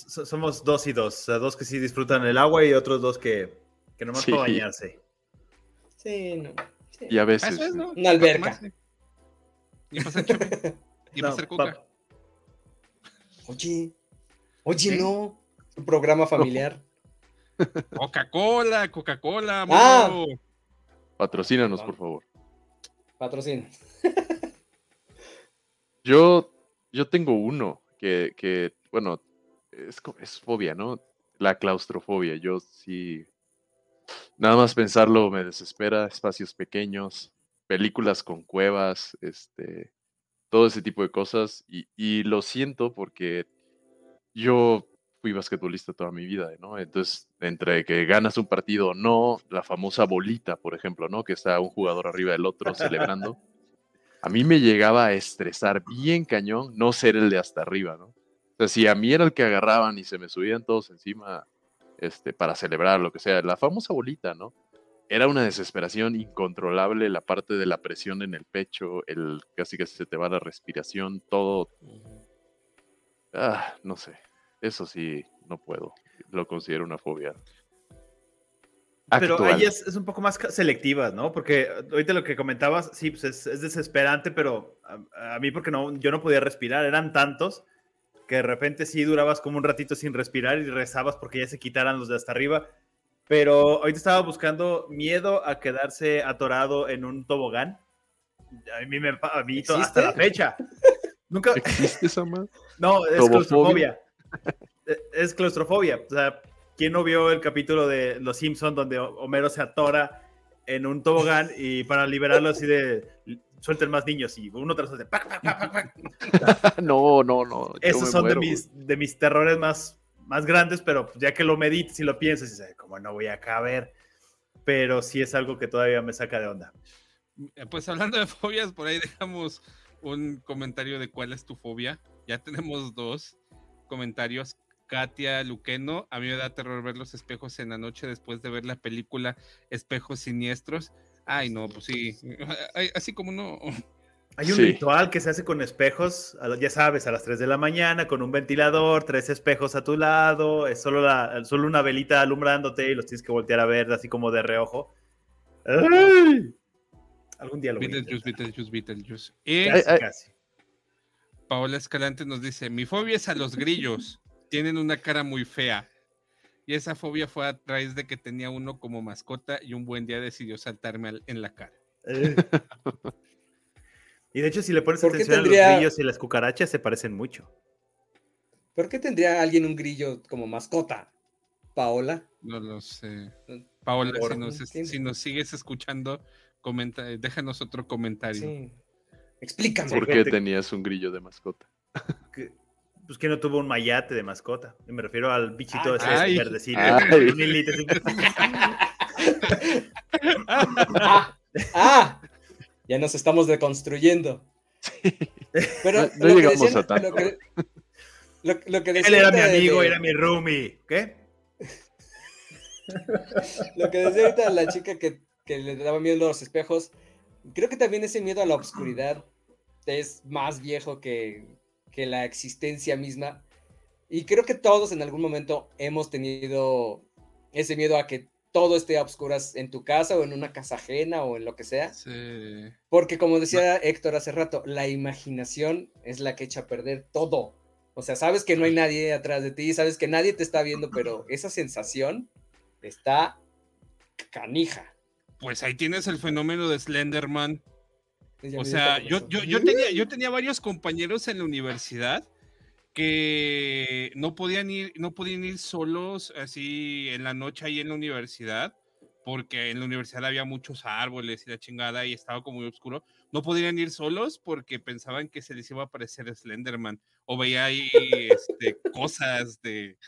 Somos dos y dos, o sea, dos que sí disfrutan el agua y otros dos que, que nomás sí. para bañarse. Sí, no. Sí. Y a veces. Es, ¿no? Una alberca. Y para hacer, y para hacer coca. Oye, oye, ¿Sí? no. Un programa familiar. Coca-Cola, Coca-Cola, ah. Patrocínanos, por favor. Patrocina. yo, yo tengo uno que, que bueno, es, es fobia, ¿no? La claustrofobia. Yo sí Nada más pensarlo me desespera, espacios pequeños, películas con cuevas, este, todo ese tipo de cosas. Y, y, lo siento porque yo fui basquetbolista toda mi vida, ¿no? Entonces, entre que ganas un partido o no, la famosa bolita, por ejemplo, ¿no? Que está un jugador arriba del otro celebrando. A mí me llegaba a estresar bien cañón no ser el de hasta arriba, ¿no? O sea, si a mí era el que agarraban y se me subían todos encima, este, para celebrar, lo que sea. La famosa bolita, ¿no? Era una desesperación incontrolable la parte de la presión en el pecho, el casi que se te va la respiración, todo. Ah, no sé. Eso sí, no puedo. Lo considero una fobia. Actual. Pero ahí es, es, un poco más selectiva, ¿no? Porque ahorita lo que comentabas, sí, pues es, es desesperante, pero a, a, mí porque no, yo no podía respirar, eran tantos que de repente sí durabas como un ratito sin respirar y rezabas porque ya se quitaran los de hasta arriba. Pero ahorita estaba buscando miedo a quedarse atorado en un tobogán. A mí me a mí hasta la fecha. Nunca existe esa más. No, es claustrofobia. es claustrofobia. O sea, ¿quién no vio el capítulo de Los Simpson donde Homero se atora en un tobogán y para liberarlo así de suelten más niños y uno tras otro. ¡pac, pac, pac, no, no, no. Esos son de mis, de mis terrores más, más grandes, pero ya que lo medites y lo piensas, dices, como no voy a caber. Pero sí es algo que todavía me saca de onda. Eh, pues hablando de fobias, por ahí dejamos un comentario de cuál es tu fobia. Ya tenemos dos comentarios. Katia Luqueno, a mí me da terror ver los espejos en la noche después de ver la película Espejos Siniestros. Ay, no, pues sí. Así como no. Hay un sí. ritual que se hace con espejos, ya sabes, a las 3 de la mañana, con un ventilador, tres espejos a tu lado, es solo, la, solo una velita alumbrándote y los tienes que voltear a ver así como de reojo. ¡Ay! Algún día lo Beetlejuice, Beetlejuice, Beetlejuice. Casi, casi. Paola Escalante nos dice, mi fobia es a los grillos, tienen una cara muy fea. Y esa fobia fue a raíz de que tenía uno como mascota y un buen día decidió saltarme en la cara. Eh. y de hecho, si le pones atención tendría... a los grillos y las cucarachas, se parecen mucho. ¿Por qué tendría alguien un grillo como mascota? ¿Paola? No lo sé. Paola, si nos, si nos, sigues escuchando, comenta, déjanos otro comentario. Sí. Explícame. ¿Por qué tenías un grillo de mascota? Pues que no tuvo un mayate de mascota. Me refiero al bichito ese verdecito. ah, ah, ya nos estamos deconstruyendo. Pero no, lo, llegamos que a lo, que, lo, que Él era mi amigo, era mi roomie. ¿Qué? lo que decía ahorita la chica que, que le daba miedo a los espejos, creo que también ese miedo a la oscuridad es más viejo que, que la existencia misma. Y creo que todos en algún momento hemos tenido ese miedo a que todo esté a oscuras en tu casa o en una casa ajena o en lo que sea. Porque como decía Héctor hace rato, la imaginación es la que echa a perder todo. O sea, sabes que no hay nadie atrás de ti, sabes que nadie te está viendo, pero esa sensación está canija. Pues ahí tienes el fenómeno de Slenderman. O sea, yo, yo, tenía, yo tenía varios compañeros en la universidad que no podían ir, no podían ir solos así en la noche ahí en la universidad, porque en la universidad había muchos árboles y la chingada y estaba como muy oscuro. No podían ir solos porque pensaban que se les iba a aparecer Slenderman o veía ahí este, cosas de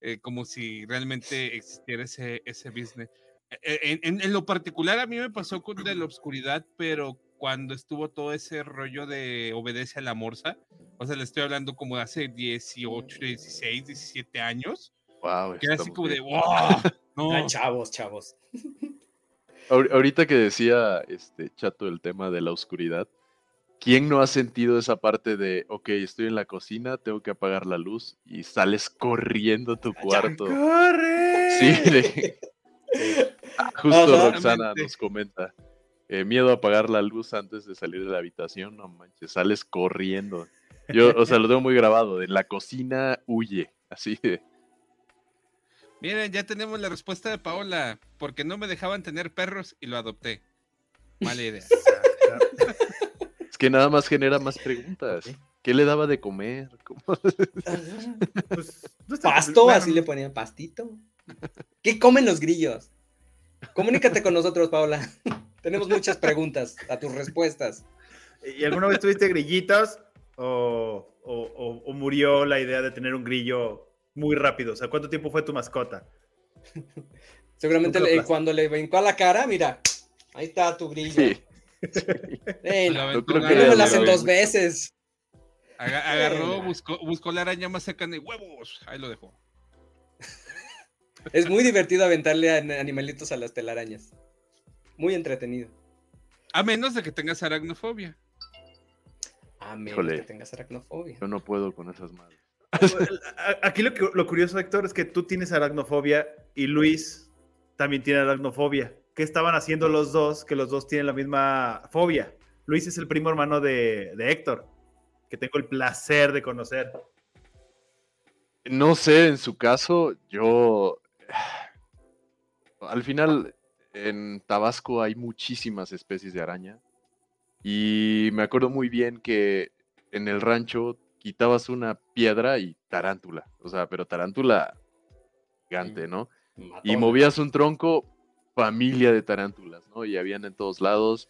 eh, como si realmente existiera ese, ese business. E, e, en, en, lo particular a mí me pasó con de la oscuridad, pero cuando estuvo todo ese rollo de obedece a la morsa, o sea, le estoy hablando como de hace 18, 16, 17 años. Wow, que era así como de, wow. No. chavos, chavos. Ahorita que decía este chato el tema de la oscuridad, ¿quién no ha sentido esa parte de, ok, estoy en la cocina, tengo que apagar la luz y sales corriendo a tu cuarto? ¡Corre! Sí, justo Roxana nos comenta. Eh, miedo a apagar la luz antes de salir de la habitación, no manches, sales corriendo. Yo, o sea, lo tengo muy grabado, de la cocina huye, así de... Miren, ya tenemos la respuesta de Paola, porque no me dejaban tener perros y lo adopté. Mala idea. es que nada más genera más preguntas. ¿Qué le daba de comer? Pues, Pasto, así le ponían pastito. ¿Qué comen los grillos? Comunícate con nosotros, Paola. Tenemos muchas preguntas a tus respuestas. ¿Y alguna vez tuviste grillitos o, murió la idea de tener un grillo muy rápido? O sea, ¿cuánto tiempo fue tu mascota? Seguramente cuando le brincó a la cara, mira, ahí está tu grillo. Sí. no, me lo hacen dos veces. Agarró, buscó, buscó la araña más cercana de huevos. Ahí lo dejó. Es muy divertido aventarle a animalitos a las telarañas. Muy entretenido. A menos de que tengas aracnofobia. A menos de que tengas aracnofobia. Yo no puedo con esas madres. Aquí lo, lo, curioso, Héctor, es que tú tienes aracnofobia y Luis también tiene aracnofobia. ¿Qué estaban haciendo los dos? Que los dos tienen la misma fobia. Luis es el primo hermano de, de Héctor, que tengo el placer de conocer. No sé, en su caso, yo. Al final, en Tabasco hay muchísimas especies de araña. Y me acuerdo muy bien que en el rancho quitabas una piedra y tarántula. O sea, pero tarántula gigante, ¿no? Y movías un tronco, familia de tarántulas, ¿no? Y habían en todos lados.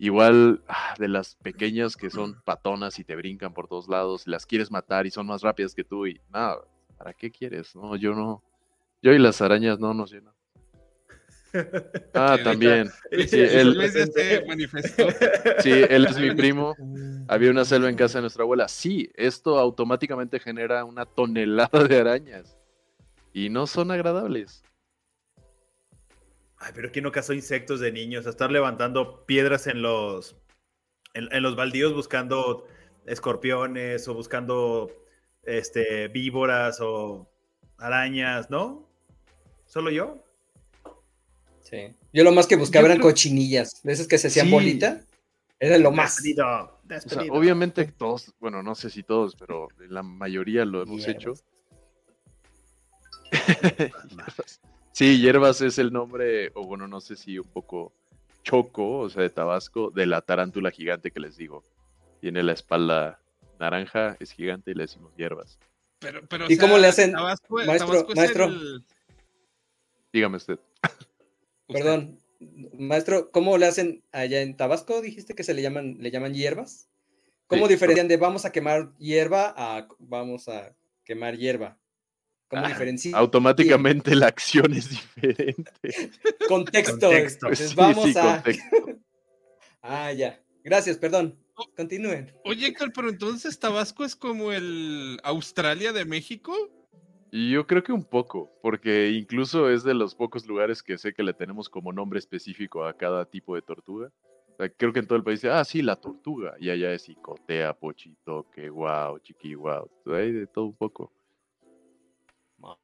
Igual ah, de las pequeñas que son patonas y te brincan por todos lados, las quieres matar y son más rápidas que tú y nada, ¿para qué quieres? No, yo no. Yo y las arañas no nos llenan. Ah, también. Sí, él, sí, él es mi primo. Había una selva en casa de nuestra abuela. Sí, esto automáticamente genera una tonelada de arañas. Y no son agradables. Ay, pero ¿quién no cazó insectos de niños? A estar levantando piedras en los, en, los baldíos buscando escorpiones o buscando este, víboras o arañas, ¿no? ¿Solo yo? Sí. Yo lo más que buscaba eran cochinillas, de esas que se hacían bolita. Era lo más. obviamente todos, bueno, no sé si todos, pero la mayoría lo hemos hecho. sí, hierbas es el nombre, o bueno, no sé si un poco choco, o sea, de Tabasco, de la tarántula gigante que les digo. Tiene la espalda naranja, es gigante y le decimos hierbas. Pero, pero, ¿Y cómo le hacen? maestro, maestro. Dígame usted. Perdón, maestro, ¿cómo le hacen allá en Tabasco? Dijiste que se le llaman, le llaman hierbas. ¿Cómo diferencian de vamos a quemar hierba a vamos a quemar hierba? ¿Cómo Ah, diferencian? Automáticamente la acción es diferente. Contexto. Contexto. Entonces, Sí, vamos sí, a. contexto. Ah, ya. Gracias, perdón. Continúen. Oye, Héctor, pero entonces Tabasco es como el Australia de México. Y yo creo que un poco, porque incluso es de los pocos lugares que sé que le tenemos como nombre específico a cada tipo de tortuga. O sea, creo que en todo el país dice, ah, sí, la tortuga. Y allá es icotea, pochito, que guau, chiqui guau. Hay de todo un poco. Ah,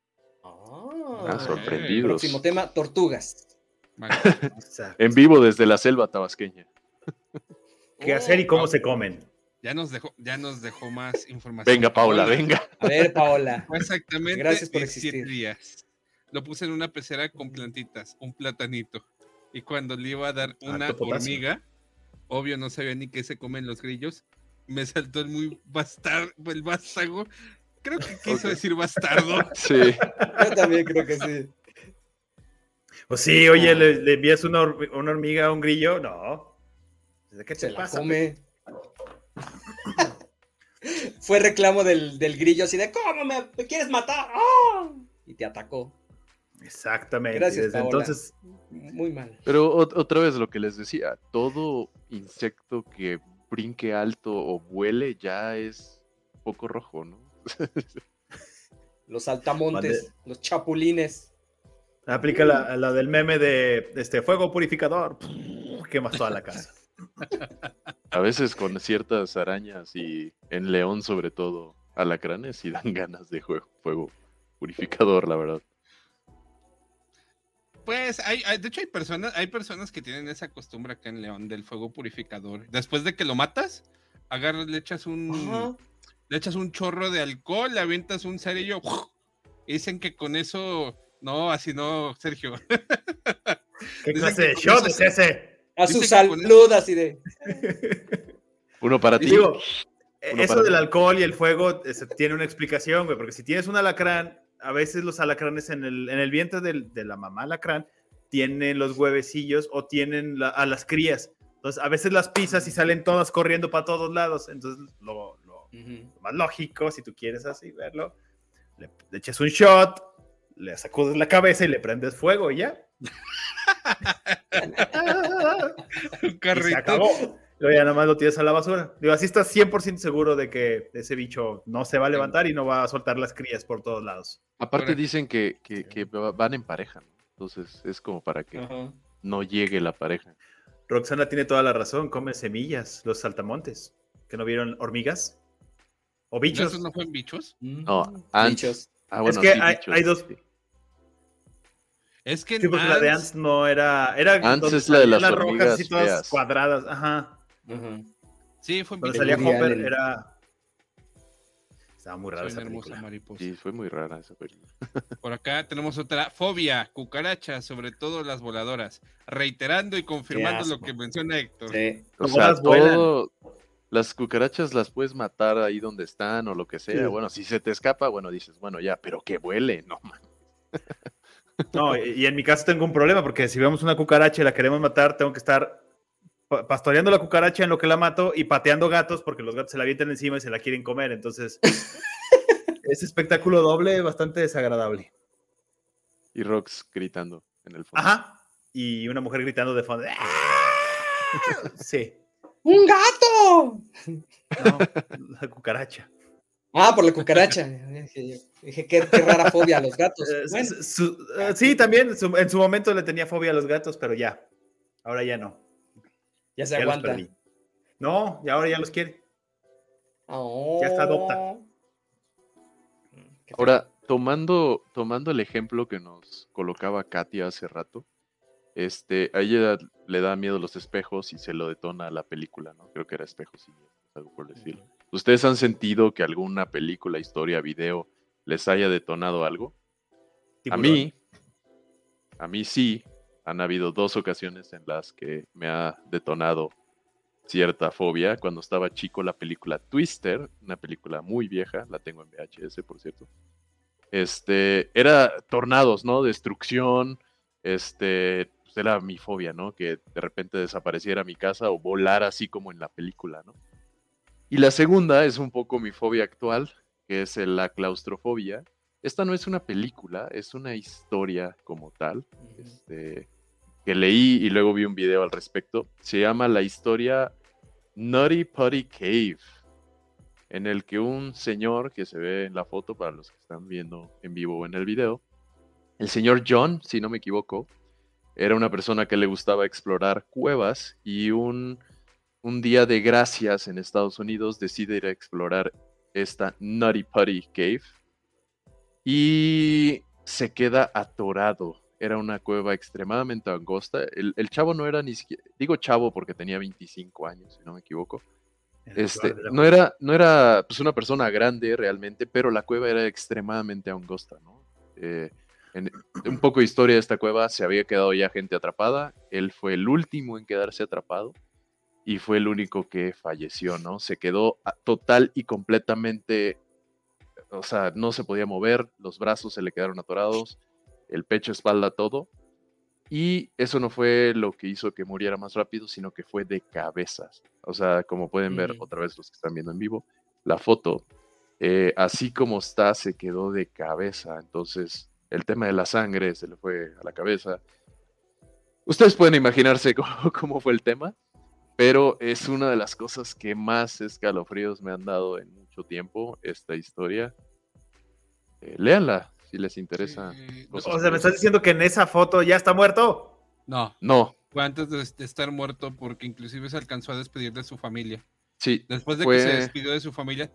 Ah, sorprendidos. Próximo tema, tortugas. En vivo desde la selva tabasqueña. ¿Qué hacer y cómo se comen? Ya nos dejó, ya nos dejó más información. Venga, Paula, venga. A ver, Paola. Fue exactamente Gracias por 17 existir. días. Lo puse en una pecera con plantitas, un platanito. Y cuando le iba a dar una Harto potasio. hormiga, obvio no sabía ni qué se comen los grillos, me saltó el muy bastar, el vástago. Creo que quiso decir bastardo. Sí. Yo también creo que sí. Pues sí, oye, le, le envías una, hor- una hormiga a un grillo. No. ¿De qué te Se la pasa? come. Fue reclamo del, del grillo así de ¿Cómo me, me quieres matar? ¡Ah! Y te atacó. Exactamente. Gracias, Desde entonces, Muy mal. Pero ot- otra vez lo que les decía, todo insecto que brinque alto o vuele ya es poco rojo, ¿no? Los altamontes, los chapulines. aplica la, la del meme de este fuego purificador. Quemas toda la casa. A veces con ciertas arañas y en león sobre todo, alacranes y dan ganas de juego, fuego purificador, la verdad. Pues hay, hay- de hecho hay personas, hay personas que tienen esa costumbre acá en León del fuego purificador. Después de que lo matas, agarras, le echas un, Ajá. le echas un chorro de alcohol, le avientas un cerillo. y Dicen que con eso, no, así no, Sergio. ¿Qué clase de shot es se- ese? A su salud, así de. Uno para ti. digo, Uno eso del mí. alcohol y el fuego este, tiene una explicación, güey, porque si tienes un alacrán, a veces los alacranes en el, en el vientre del- de la mamá alacrán tienen los huevecillos o tienen la- a las crías. Entonces, a veces las pisas y salen todas corriendo para todos lados. Entonces, lo, lo- Ujú. lo más lógico, si tú quieres así verlo, le, le echas un shot, le sacudes la cabeza y le prendes fuego y ya. un Y se carrito. Luego ya nada más lo tiras a la basura. Digo, así estás 100% seguro de que ese bicho no se va a levantar y no va a soltar las crías por todos lados. Aparte Correcto. dicen que, que- que va- van en pareja, ¿no? Entonces es como para que Ajá. no llegue la pareja. Roxana tiene toda la razón, come semillas, los saltamontes. ¿Que no vieron hormigas? ¿O bichos? ¿Esos no fueron bichos? No, ants. Bichos. Ah, bueno, que sí, hay- dos-. Es que Sí, porque la de Ants- Ants no era... era Ants es la de salían las rojas hormigas así todas feas. cuadradas. Ajá. Sí, fue bichos. salía Hopper Allen. era... Estaba muy rara Soy esa película. mariposa. Sí, fue muy rara esa película. Por acá tenemos otra fobia, cucarachas, sobre todo las voladoras, reiterando y confirmando lo que menciona Héctor. Sí. O sea, todo. Las cucarachas las puedes matar ahí donde están o lo que sea. Sí. Bueno, si se te escapa, bueno, dices, bueno, ya, pero que vuele, no man. No, y en mi caso tengo un problema porque si vemos una cucaracha y la queremos matar, tengo que estar pastoreando la cucaracha en lo que la mato y pateando gatos porque los gatos se la avientan encima y se la quieren comer. Entonces, ese espectáculo doble bastante desagradable. Y Rox gritando en el fondo. Ajá. Y una mujer gritando de fondo. ¡Ah! Sí. ¡Un gato! No, la cucaracha. Ah, por la cucaracha. Dije, qué, qué rara fobia a los gatos. Eh, Bueno, su- su- eh, sí, también su- en su momento le tenía fobia a los gatos, pero ya. Ahora ya no. Ya se Ya aguanta. No, y ahora ya los quiere. Oh. Ya está adopta. Feo. Ahora, tomando, tomando el ejemplo que nos colocaba Katia hace rato, este, a ella le da miedo los espejos y se lo detona la película, ¿no? Creo que era espejos y algo por el estilo. ¿Ustedes han sentido que alguna película, historia, video les haya detonado algo? A mí, a mí sí, han habido dos ocasiones en las que me ha detonado cierta fobia. Cuando estaba chico, la película Twister, una película muy vieja, la tengo en VHS, por cierto. Este, era tornados, ¿no? Destrucción, este, pues era mi fobia, ¿no? Que de repente desapareciera mi casa o volar así como en la película, ¿no? Y la segunda es un poco mi fobia actual, que es la claustrofobia. Esta no es una película, es una historia como tal, este, que leí y luego vi un video al respecto. Se llama la historia Nutty Putty Cave, en el que un señor que se ve en la foto, para los que están viendo en vivo o en el video, el señor John, si no me equivoco, era una persona que le gustaba explorar cuevas y un, un día de gracias en Estados Unidos decide ir a explorar esta Nutty Putty Cave y se queda atorado. Era una cueva extremadamente angosta. El, chavo no era ni siquiera, digo chavo porque tenía 25 años, si no me equivoco. Este, no era, no era pues, una persona grande realmente, pero la cueva era extremadamente angosta, ¿no? Eh, un poco de historia de esta cueva, se había quedado ya gente atrapada, él fue el último en quedarse atrapado y fue el único que falleció, ¿no? Se quedó total y completamente o sea, no se podía mover, los brazos se le quedaron atorados, el pecho, espalda, todo. Y eso no fue lo que hizo que muriera más rápido, sino que fue de cabezas. O sea, como pueden ver otra vez los que están viendo en vivo, la foto, eh, así como está, se quedó de cabeza. Entonces, el tema de la sangre se le fue a la cabeza. Ustedes pueden imaginarse cómo fue el tema, pero es una de las cosas que más escalofríos me han dado en tiempo esta historia. Eh, léanla si les interesa. O sea, ¿me estás diciendo que en esa foto ya está muerto? No. No. Fue antes de, estar muerto porque inclusive se alcanzó a despedir de su familia. Sí. Después de que se despidió de su familia.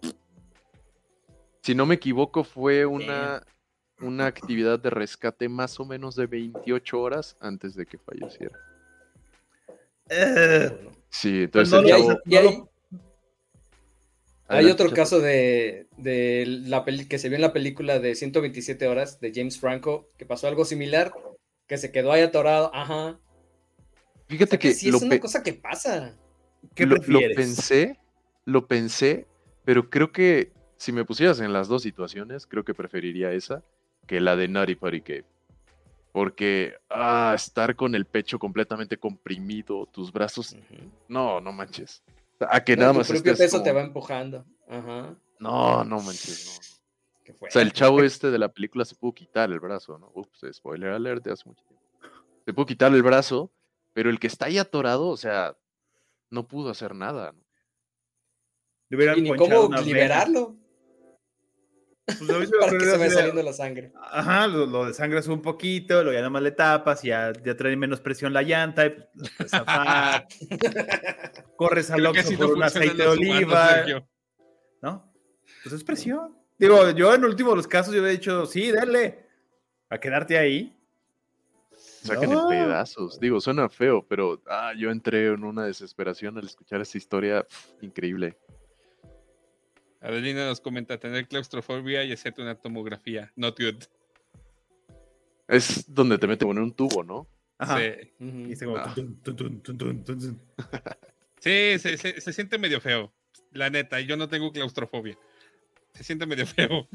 Si no me equivoco, fue una, una actividad de rescate más o menos de 28 horas antes de que falleciera. Eh. sí, entonces el chavo... Hay otro caso de, la que se vio en la película de 127 horas de James Franco, que pasó algo similar, que se quedó ahí atorado. Ajá. Fíjate que, sí es una cosa que pasa. ¿Qué lo, lo, pensé, lo pensé, pero creo que si me pusieras en las dos situaciones, creo que preferiría esa que la de Nutty Putty Cave. Porque ah, estar con el pecho completamente comprimido, tus brazos, no, no manches. A que nada más. Tu propio peso te va empujando. Ajá. No, no manches, no. O sea, el chavo este de la película se pudo quitar el brazo, ¿no? Ups, spoiler alert de hace mucho tiempo. Se pudo quitar el brazo, pero el que está ahí atorado, o sea, no pudo hacer nada. ¿no? Y ni cómo liberarlo. Pues Para que se vaya saliendo la sangre. Ajá, lo, de sangre es un poquito, lo ya nada más le tapas, ya, ya trae menos presión la llanta, y pues, corres al Oxxo por un aceite de oliva. ¿No? Pues es presión. Digo, yo en último de los casos yo he dicho, sí, dale, a quedarte ahí. Saquen en pedazos. Digo, suena feo, pero ah, yo entré en una desesperación al escuchar esta historia increíble. Adelina nos comenta tener claustrofobia y hacerte una tomografía. Not good. Es donde te meten en un tubo, ¿no? Sí. se, se, siente medio feo. La neta, yo no tengo claustrofobia. Se siente medio feo.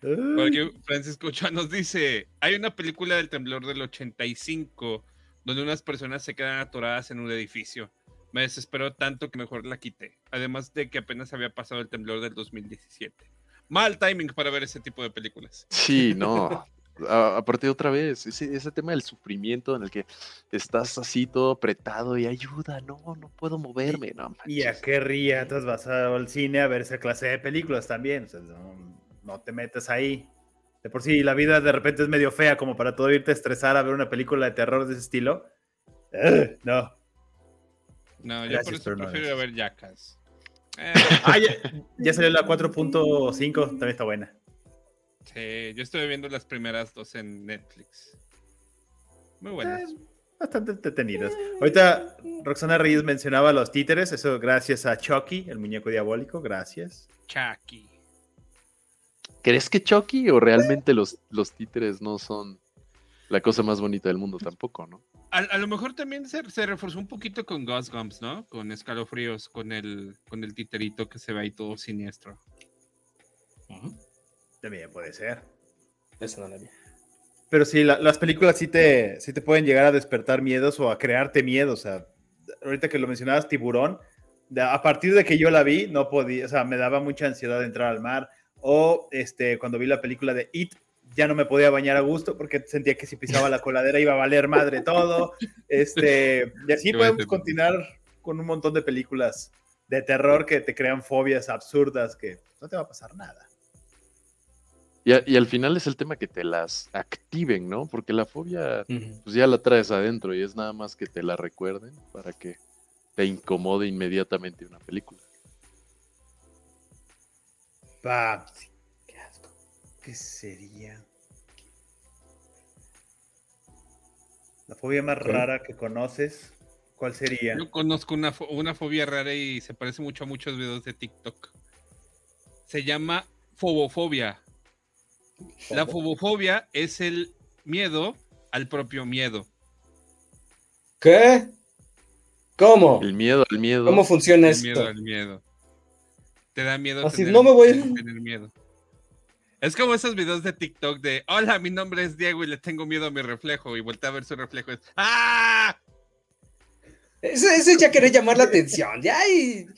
Porque Francisco Ochoa nos dice: hay una película del temblor del 85 donde unas personas se quedan atoradas en un edificio me desesperó tanto que mejor la quité. Además de que apenas había pasado el temblor del 2017. Mal timing para ver ese tipo de películas. Sí, no. Aparte otra vez, ese, tema del sufrimiento en el que estás así todo apretado y ayuda, no, no puedo moverme, no. Y a qué riatas vas al cine a ver esa clase de películas también, no, te metes ahí. De por sí, la vida de repente es medio fea como para todo irte a estresar a ver una película de terror de ese estilo. no, no, yo por eso prefiero ver Jackass. Eh. ah, ya, salió la 4.5, también está buena. Sí, yo estuve viendo las primeras dos en Netflix. Muy buenas. Eh, bastante entretenidas. Ahorita Roxana Reyes mencionaba los títeres, eso gracias a Chucky, el muñeco diabólico, gracias. Chucky. ¿Crees que Chucky o realmente los, los títeres no son la cosa más bonita del mundo tampoco, ¿no? A, lo mejor también se, reforzó un poquito con Ghost Gumps, ¿no? Con escalofríos, con el, con el titerito que se ve ahí todo siniestro. También puede ser. Eso no Pero sí, las películas sí te, te pueden llegar a despertar miedos o a crearte miedos. O sea, ahorita que lo mencionabas, Tiburón, a partir de que yo la vi, no podía, o sea, me daba mucha ansiedad de entrar al mar. O este, cuando vi la película de It, ya no me podía bañar a gusto porque sentía que si pisaba la coladera iba a valer madre todo. Este, y así podemos continuar con un montón de películas de terror que te crean fobias absurdas que no te va a pasar nada. Y, al final es el tema que te las activen, ¿no? Porque la fobia, pues ya la traes adentro y es nada más que te la recuerden para que te incomode inmediatamente una película. ¿Qué sería? La fobia más rara que conoces, ¿cuál sería? Yo conozco una, una fobia rara y se parece mucho a muchos videos de TikTok. Se llama fobofobia. La fobofobia es el miedo al propio miedo. ¿Qué? ¿Cómo? El miedo al miedo. ¿Cómo funciona el miedo al miedo. Te da miedo Así tener, no me voy a... tener miedo. Es como esos videos de TikTok de Hola, mi nombre es Diego y le tengo miedo a mi reflejo. Y voltea a ver su reflejo. Es ¡Ah! Eso, es ya querer llamar la atención. Ya y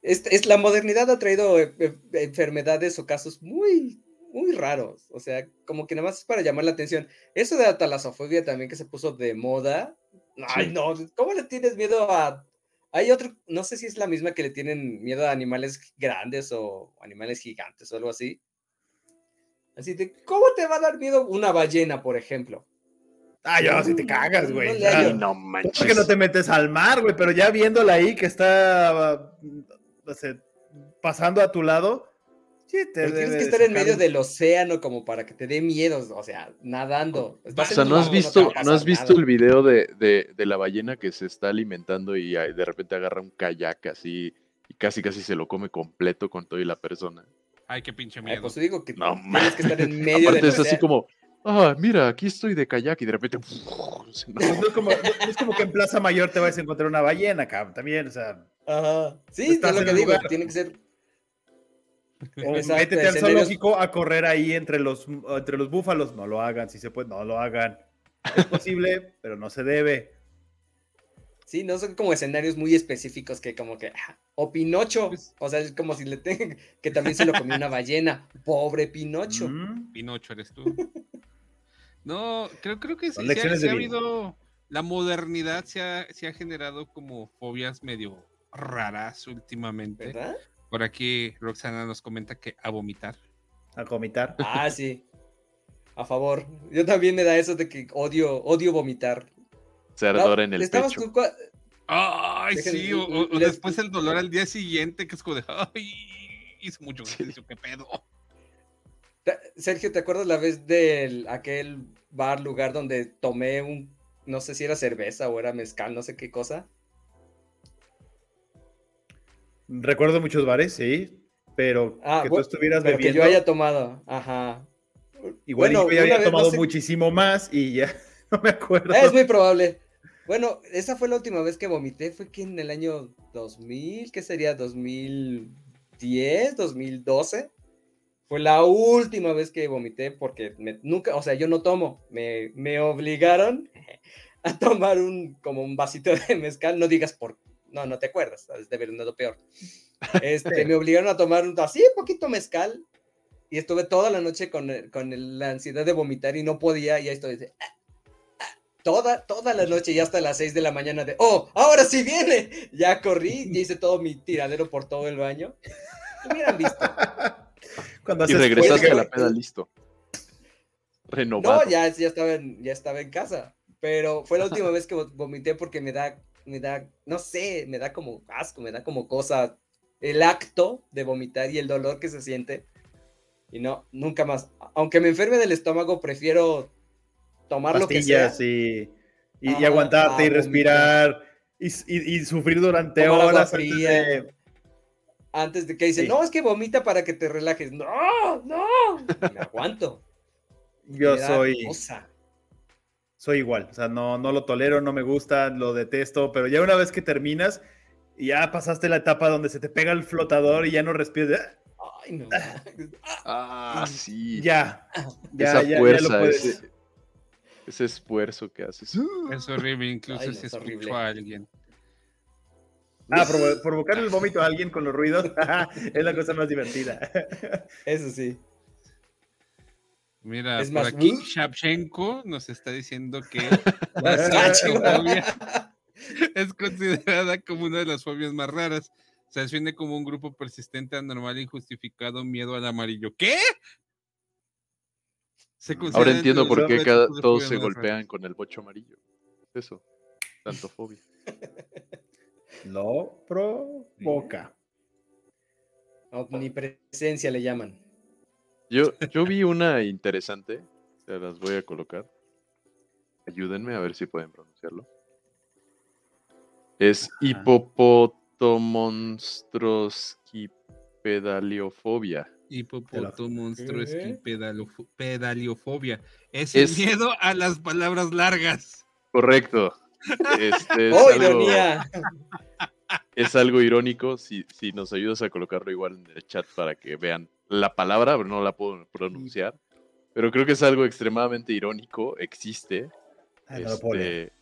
es, la modernidad ha traído eh, eh, enfermedades o casos muy muy raros. O sea, como que nada más es para llamar la atención. Eso de la talasofobia también que se puso de moda. Ay, no, ¿cómo le tienes miedo a... Hay otro, no sé si es la misma que le tienen miedo a animales grandes o animales gigantes o algo así. Así de, ¿cómo te va a dar miedo una ballena, por ejemplo? Ah, yo, si te cagas, güey. No, no manches. Porque no te metes al mar, güey, pero ya viéndola ahí que está pasando a tu lado, tienes que estar en medio del océano como para que te dé miedo, o sea, nadando. o sea, ¿no has visto, no, has visto el video de, la ballena que se está alimentando y de repente agarra un kayak así y casi casi se lo come completo con todo y la persona? Ay, qué pinche miedo. pues digo que no, tienes que estar en medio Aparte es así como, ah, mira, aquí estoy de kayak y de repente... No, es, como, es, como, que en Plaza Mayor te vas a encontrar una ballena, cabrón, también, o sea... Ajá. Sí, es lo que digo, tiene que ser o métete al zoológico a correr ahí entre los, entre los búfalos. No lo hagan, si se puede, no lo hagan. Es posible, pero no se debe. Sí, no son como escenarios muy específicos que como que... Ah, o Pinocho, pues o sea, es como si le tengan... Que también se lo comió una ballena. Pobre Pinocho. Mm. Pinocho eres tú. No, creo, creo que sí, se, ha, habido... La modernidad se ha, se ha generado como fobias medio raras últimamente. ¿Verdad? Por aquí Roxana nos comenta que a vomitar. A vomitar. Ah, sí. A favor. Yo también me da eso de que odio, odio vomitar. Se ardor en el pecho. Ay, sí, o, después el dolor al día siguiente, que es como de, ay, hizo mucho ejercicio, qué pedo. Sergio, ¿te acuerdas la vez de aquel bar, lugar donde tomé un, no sé si era cerveza o era mezcal, no sé qué cosa? Recuerdo muchos bares, sí, pero ah, que tú estuvieras bebiendo. Que yo haya tomado, ajá. Igual yo ya había tomado muchísimo más y ya no me acuerdo. Es muy probable. Bueno, esa fue la última vez que vomité, fue que en el año 2000, ¿qué sería? 2010, 2012. Fue la última vez que vomité porque nunca, o sea, yo no tomo, me, me obligaron a tomar un, como un vasito de mezcal, no digas por no, no te acuerdas, de haber lo peor. Este, me obligaron a tomar un, así un poquito mezcal y estuve toda la noche con, con la ansiedad de vomitar y no podía y ahí estoy, ah", toda, toda la noche y hasta las 6 de la mañana de, oh, ahora sí viene. Ya corrí y hice todo mi tiradero por todo el baño. Hubieran visto. Cuando y regresaste a la peda listo. Renovado. No, ya, ya, estaba en, ya estaba en casa. Pero fue la última vez que vomité porque me da me da, no sé, me da como asco, me da como cosa el acto de vomitar y el dolor que se siente. Y no, nunca más. Aunque me enferme del estómago, prefiero tomar lo que sea. Y, y, aguantarte y respirar y, sufrir durante horas. Antes de, que dicen, no, es que vomita para que te relajes. No, no, me aguanto. Yo soy soy igual, o sea, no, no lo tolero, no me gusta, lo detesto, pero ya una vez que terminas y ya pasaste la etapa donde se te pega el flotador y ya no respiras. Ay, no. Ah, sí. Ya. ya Esa fuerza, ese, esfuerzo que haces. Es horrible, incluso si escucho a alguien. Ah, provocar el vómito a alguien con los ruidos es la cosa más divertida. Eso sí. Mira, es por aquí Shapchenko nos está diciendo que la es considerada como una de las fobias más raras. Se define como un grupo persistente, anormal injustificado miedo al amarillo. ¿Qué? Ahora entiendo por qué todos se golpean con el bocho amarillo. Eso, tanto fobia. Lo provoca. Omnipresencia le llaman. Yo, yo vi una interesante, se las voy a colocar. Ayúdenme a ver si pueden pronunciarlo. Es hipopotomonstrosquipedaliofobia. Hipopotomonstrosquipedaliofobia. Es el miedo a las palabras largas. Correcto. Este, es, ¡Oh, algo, ironía! es algo irónico. Si, si nos ayudas a colocarlo igual en el chat para que vean la palabra, pero no la puedo pronunciar. Pero creo que es algo extremadamente irónico. Existe. Este,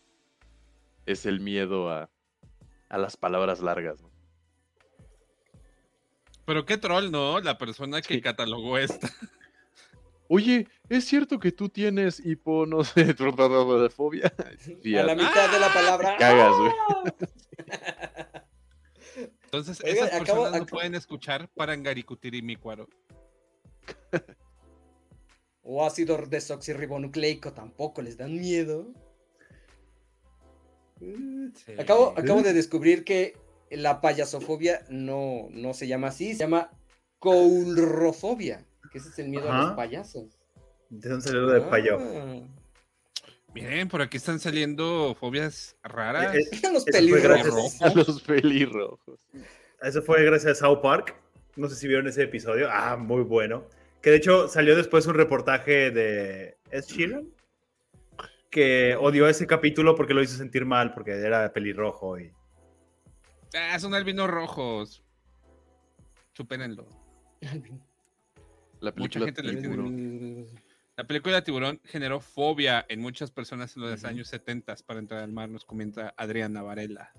es el miedo a, a las palabras largas. ¿no? Pero qué troll, ¿no? La persona que catalogó esta. Oye, ¿es cierto que tú tienes hipo, no sé, de fobia? a la mitad de la palabra. Cagas, güey. Entonces, esas personas no pueden escuchar para y mi cuaro. o ácido desoxirribonucleico tampoco les dan miedo. Acabo, acabo de descubrir que la payasofobia no, no se llama así, se llama coulrofobia, que ese es el miedo a los payasos. ¿De dónde salió de payo? Ah. Bien, por aquí están saliendo fobias raras. Eh, eh, los pelirrojos. A los pelirrojos. Eso fue gracias a South Park. No sé si vieron ese episodio. Ah, muy bueno. Que de hecho salió después un reportaje de Ed Sheeran que odió ese capítulo porque lo hizo sentir mal, porque era pelirrojo y. Ah, son albinos rojos. Supérenlo. La película Mucha gente le entiende. La película de Tiburón generó fobia en muchas personas en los años 70 para entrar al mar, nos comenta Adriana Varela.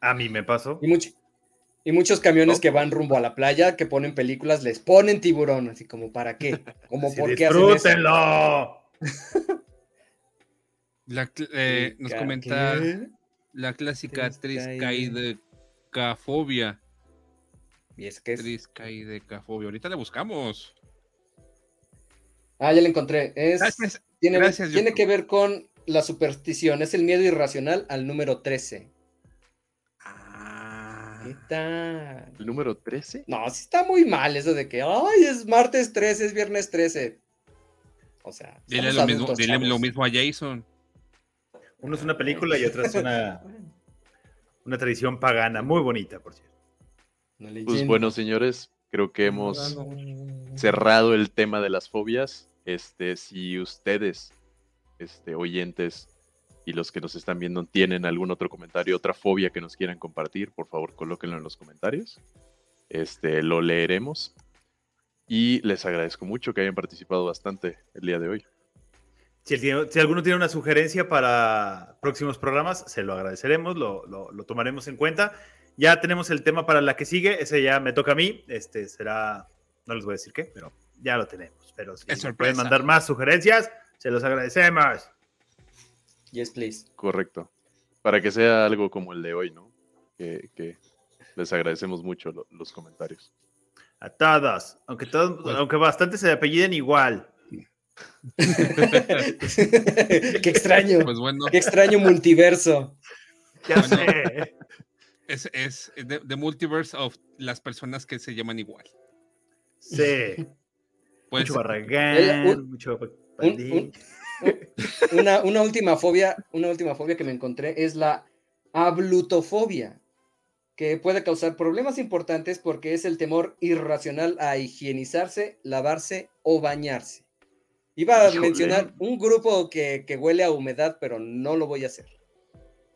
A mí me pasó. Y, y muchos camiones que van rumbo a la playa, que ponen películas, les ponen tiburón, así como para qué, como por qué. La, eh, nos comenta la clásica triscaidecafobia. ¿Y es que es? Triscaidecafobia. Ahorita le buscamos. Ah, ya la encontré. Es, tiene, tiene que ver con la superstición. Es el miedo irracional al número 13. Ah. ¿Qué tal? ¿El número 13? No, sí está muy mal eso de que, ay, es martes 13, es viernes 13. O sea, dile, lo mismo, dile lo mismo a Jason. Uno es una película y otra es una, una tradición pagana, muy bonita, por cierto. Pues bueno, señores, creo que hemos cerrado el tema de las fobias. Este, si ustedes, este, oyentes y los que nos están viendo tienen algún otro comentario, otra fobia que nos quieran compartir, por favor, colóquenlo en los comentarios. Este, lo leeremos. Y les agradezco mucho que hayan participado bastante el día de hoy. Si, alguno tiene una sugerencia para próximos programas, se lo agradeceremos, lo, tomaremos en cuenta. Ya tenemos el tema para la que sigue, ese ya me toca a mí, este será, no les voy a decir qué, pero ya lo tenemos. Pero si pueden mandar más sugerencias, se los agradecemos. Yes, please. Correcto. Para que sea algo como el de hoy, ¿no? Que, les agradecemos mucho los comentarios. A todos, aunque, todos, pues aunque bastante se apelliden igual. Qué extraño. Pues bueno. Qué extraño multiverso. Ya sé. Es, es the, multiverse of las personas que se llaman igual. Sí. Pues, mucho barragán, mucho una, una, última fobia, una última fobia que me encontré es la ablutofobia, que puede causar problemas importantes porque es el temor irracional a higienizarse, lavarse o bañarse. Iba a mencionar un grupo que, huele a humedad, pero no lo voy a hacer.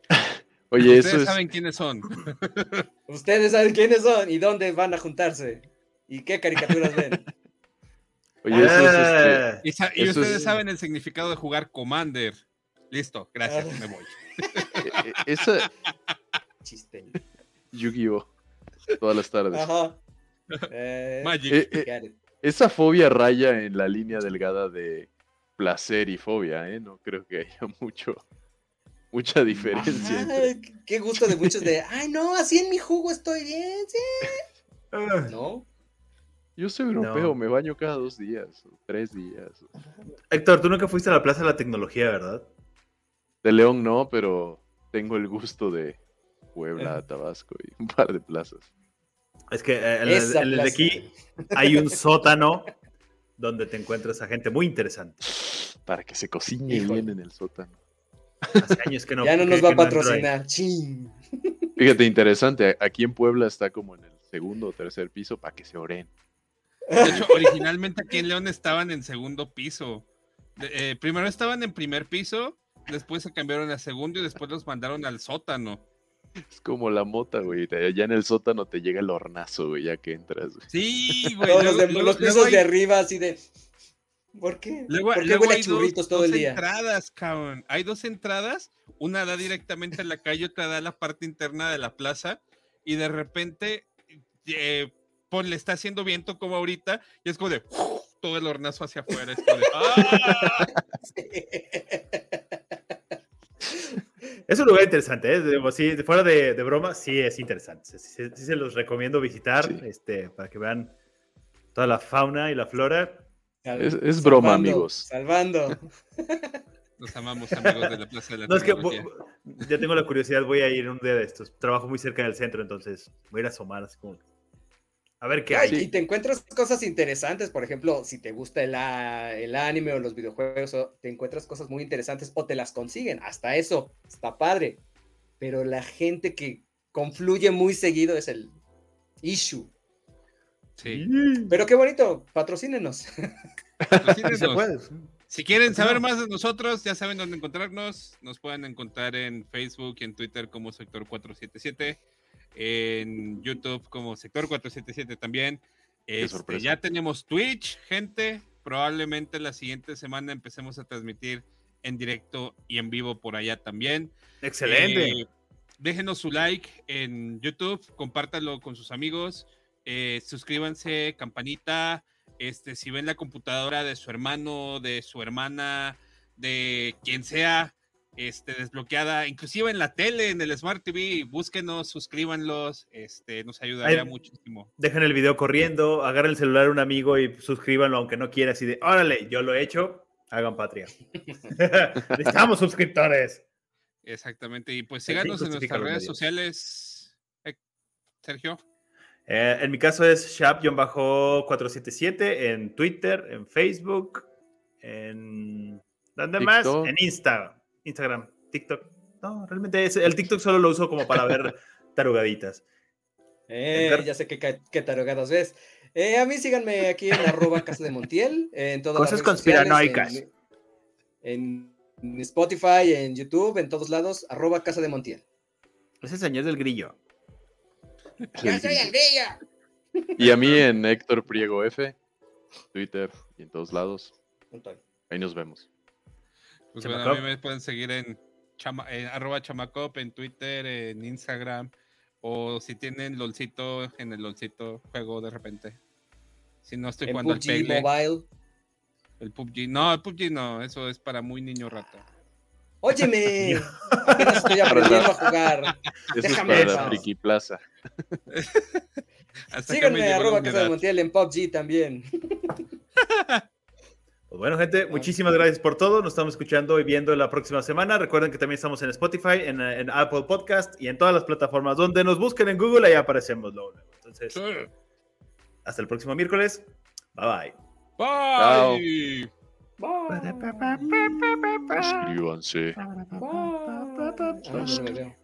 Oye, Ustedes saben quiénes son. Ustedes saben quiénes son y dónde van a juntarse. ¿Y qué caricaturas ven? Oye, eso es este... Y, ustedes saben el significado de jugar Commander. Listo, gracias, me voy. E, e, eso... Chiste. Yu-Gi-Oh! Todas las tardes. Ajá. Eh, Magic. Eh, eh, esa fobia raya en la línea delgada de placer y fobia, ¿eh? No creo que haya mucho, mucha diferencia. Qué gusto de muchos de, ay, no, así en mi jugo estoy bien, sí. Ah. No. Yo soy europeo, No. me baño cada dos días, o tres días. Héctor, tú nunca fuiste a la Plaza de la Tecnología, ¿verdad? De León no, pero tengo el gusto de Puebla, Tabasco y un par de plazas. Es que eh, en el, de aquí hay un sótano donde te encuentras a gente muy interesante. Para que se cocine Híjole. bien en el sótano. Hace años que no. ya no que- nos va a no patrocinar. Chin. Fíjate, interesante. Aquí en Puebla está como en el segundo o tercer piso para que se oren. De hecho, originalmente aquí en León estaban en segundo piso. Eh, primero estaban en primer piso, después se cambiaron a segundo y después los mandaron al sótano. Es como la mota, güey. Allá en el sótano te llega el hornazo, güey, ya que entras. güey. Sí, güey. Los, luego- de- luego- los luego pisos hay- de arriba, así de. ¿Por qué? Luego, ¿Por qué luego huele hay dos- churritos todo dos el día? entradas, cabrón. Hay dos entradas, una da directamente a la calle, otra da a la parte interna de la plaza, y de repente, eh, pues, le está haciendo viento como ahorita, y es como de todo el hornazo hacia afuera. Es como de, ¡ah! Es un lugar interesante, ¿eh? Digo, sí, de- fuera de, de broma, sí es interesante. Sí, sí- sí se los recomiendo visitar Sí. este, para que vean toda la fauna y la flora. Es- es broma, salvando, amigos. Salvando. Los amamos, amigos de la Plaza de la No, es que ya tengo la curiosidad, voy a ir un día de estos. Trabajo muy cerca del centro, entonces voy a ir a asomar así como. A ver qué Ay, hay. Y te encuentras cosas interesantes, por ejemplo, si te gusta el, el anime o los videojuegos, o te encuentras cosas muy interesantes o te las consiguen. Hasta eso, está padre. Pero la gente que confluye muy seguido es el issue. Sí. Pero qué bonito, patrocínenos. Patrocínenos. Si quieren ¿Por qué saber más de nosotros, ya saben dónde encontrarnos. Nos pueden encontrar en Facebook y en Twitter como Sector 477, en YouTube como Sector 477 también. Este, ya tenemos Twitch, gente. Probablemente la siguiente semana empecemos a transmitir en directo y en vivo por allá también. Excelente. Eh, déjenos su like en YouTube, compártanlo con sus amigos, eh, suscríbanse, campanita. Este, si ven la computadora de su hermano, de su hermana, de quien sea, este, desbloqueada, inclusive en la tele, en el Smart TV, búsquenos, suscríbanlos, este, nos ayudaría Ay. muchísimo. Dejen el video corriendo, agarren el celular a un amigo y suscríbanlo, aunque no quiera. Así de, órale, yo lo he hecho, hagan patria. Necesitamos suscriptores. Exactamente, y pues síganos en justifica nuestras redes medios. sociales. Eh, Sergio. Eh, en mi caso es Shap-477 en Twitter, en Facebook, en. ¿Dónde más? En Insta, Instagram, TikTok. No, realmente es- el TikTok solo lo uso como para ver tarugaditas. Eh, ya sé qué, qué tarugadas ves. Eh, a mí síganme aquí en arroba casa de Montiel, en todas Cosas las redes sociales, conspiranoicas. En, en Spotify, en YouTube, en todos lados, arroba casa de Montiel. Ese señor del grillo. ¡Yo soy el brillo! Y a mí en Héctor Priego F, Twitter y en todos lados. Ahí nos vemos. Pues bueno, a mí me pueden seguir en, chama- en arroba chamacop, en Twitter, en Instagram, o si tienen LOLcito, en el LOLcito juego de repente. Si no estoy jugando al PUBG Pegle, Mobile. el PUBG. No, el PUBG no, eso es para muy niño rata. Óyeme, apenas estoy aprendiendo a jugar. Eso Déjame es para la. Friki Plaza. Síganme, arroba casa de. Montiel en PUBG también. Pues bueno, gente, muchísimas gracias por todo. Nos estamos escuchando y viendo la próxima semana. Recuerden que también estamos en Spotify, en, en Apple Podcast y en todas las plataformas donde nos busquen en Google. Ahí aparecemos luego. luego. Entonces, Sí. hasta el próximo miércoles. Bye bye. Bye. Suscríbanse. Yo no me veo.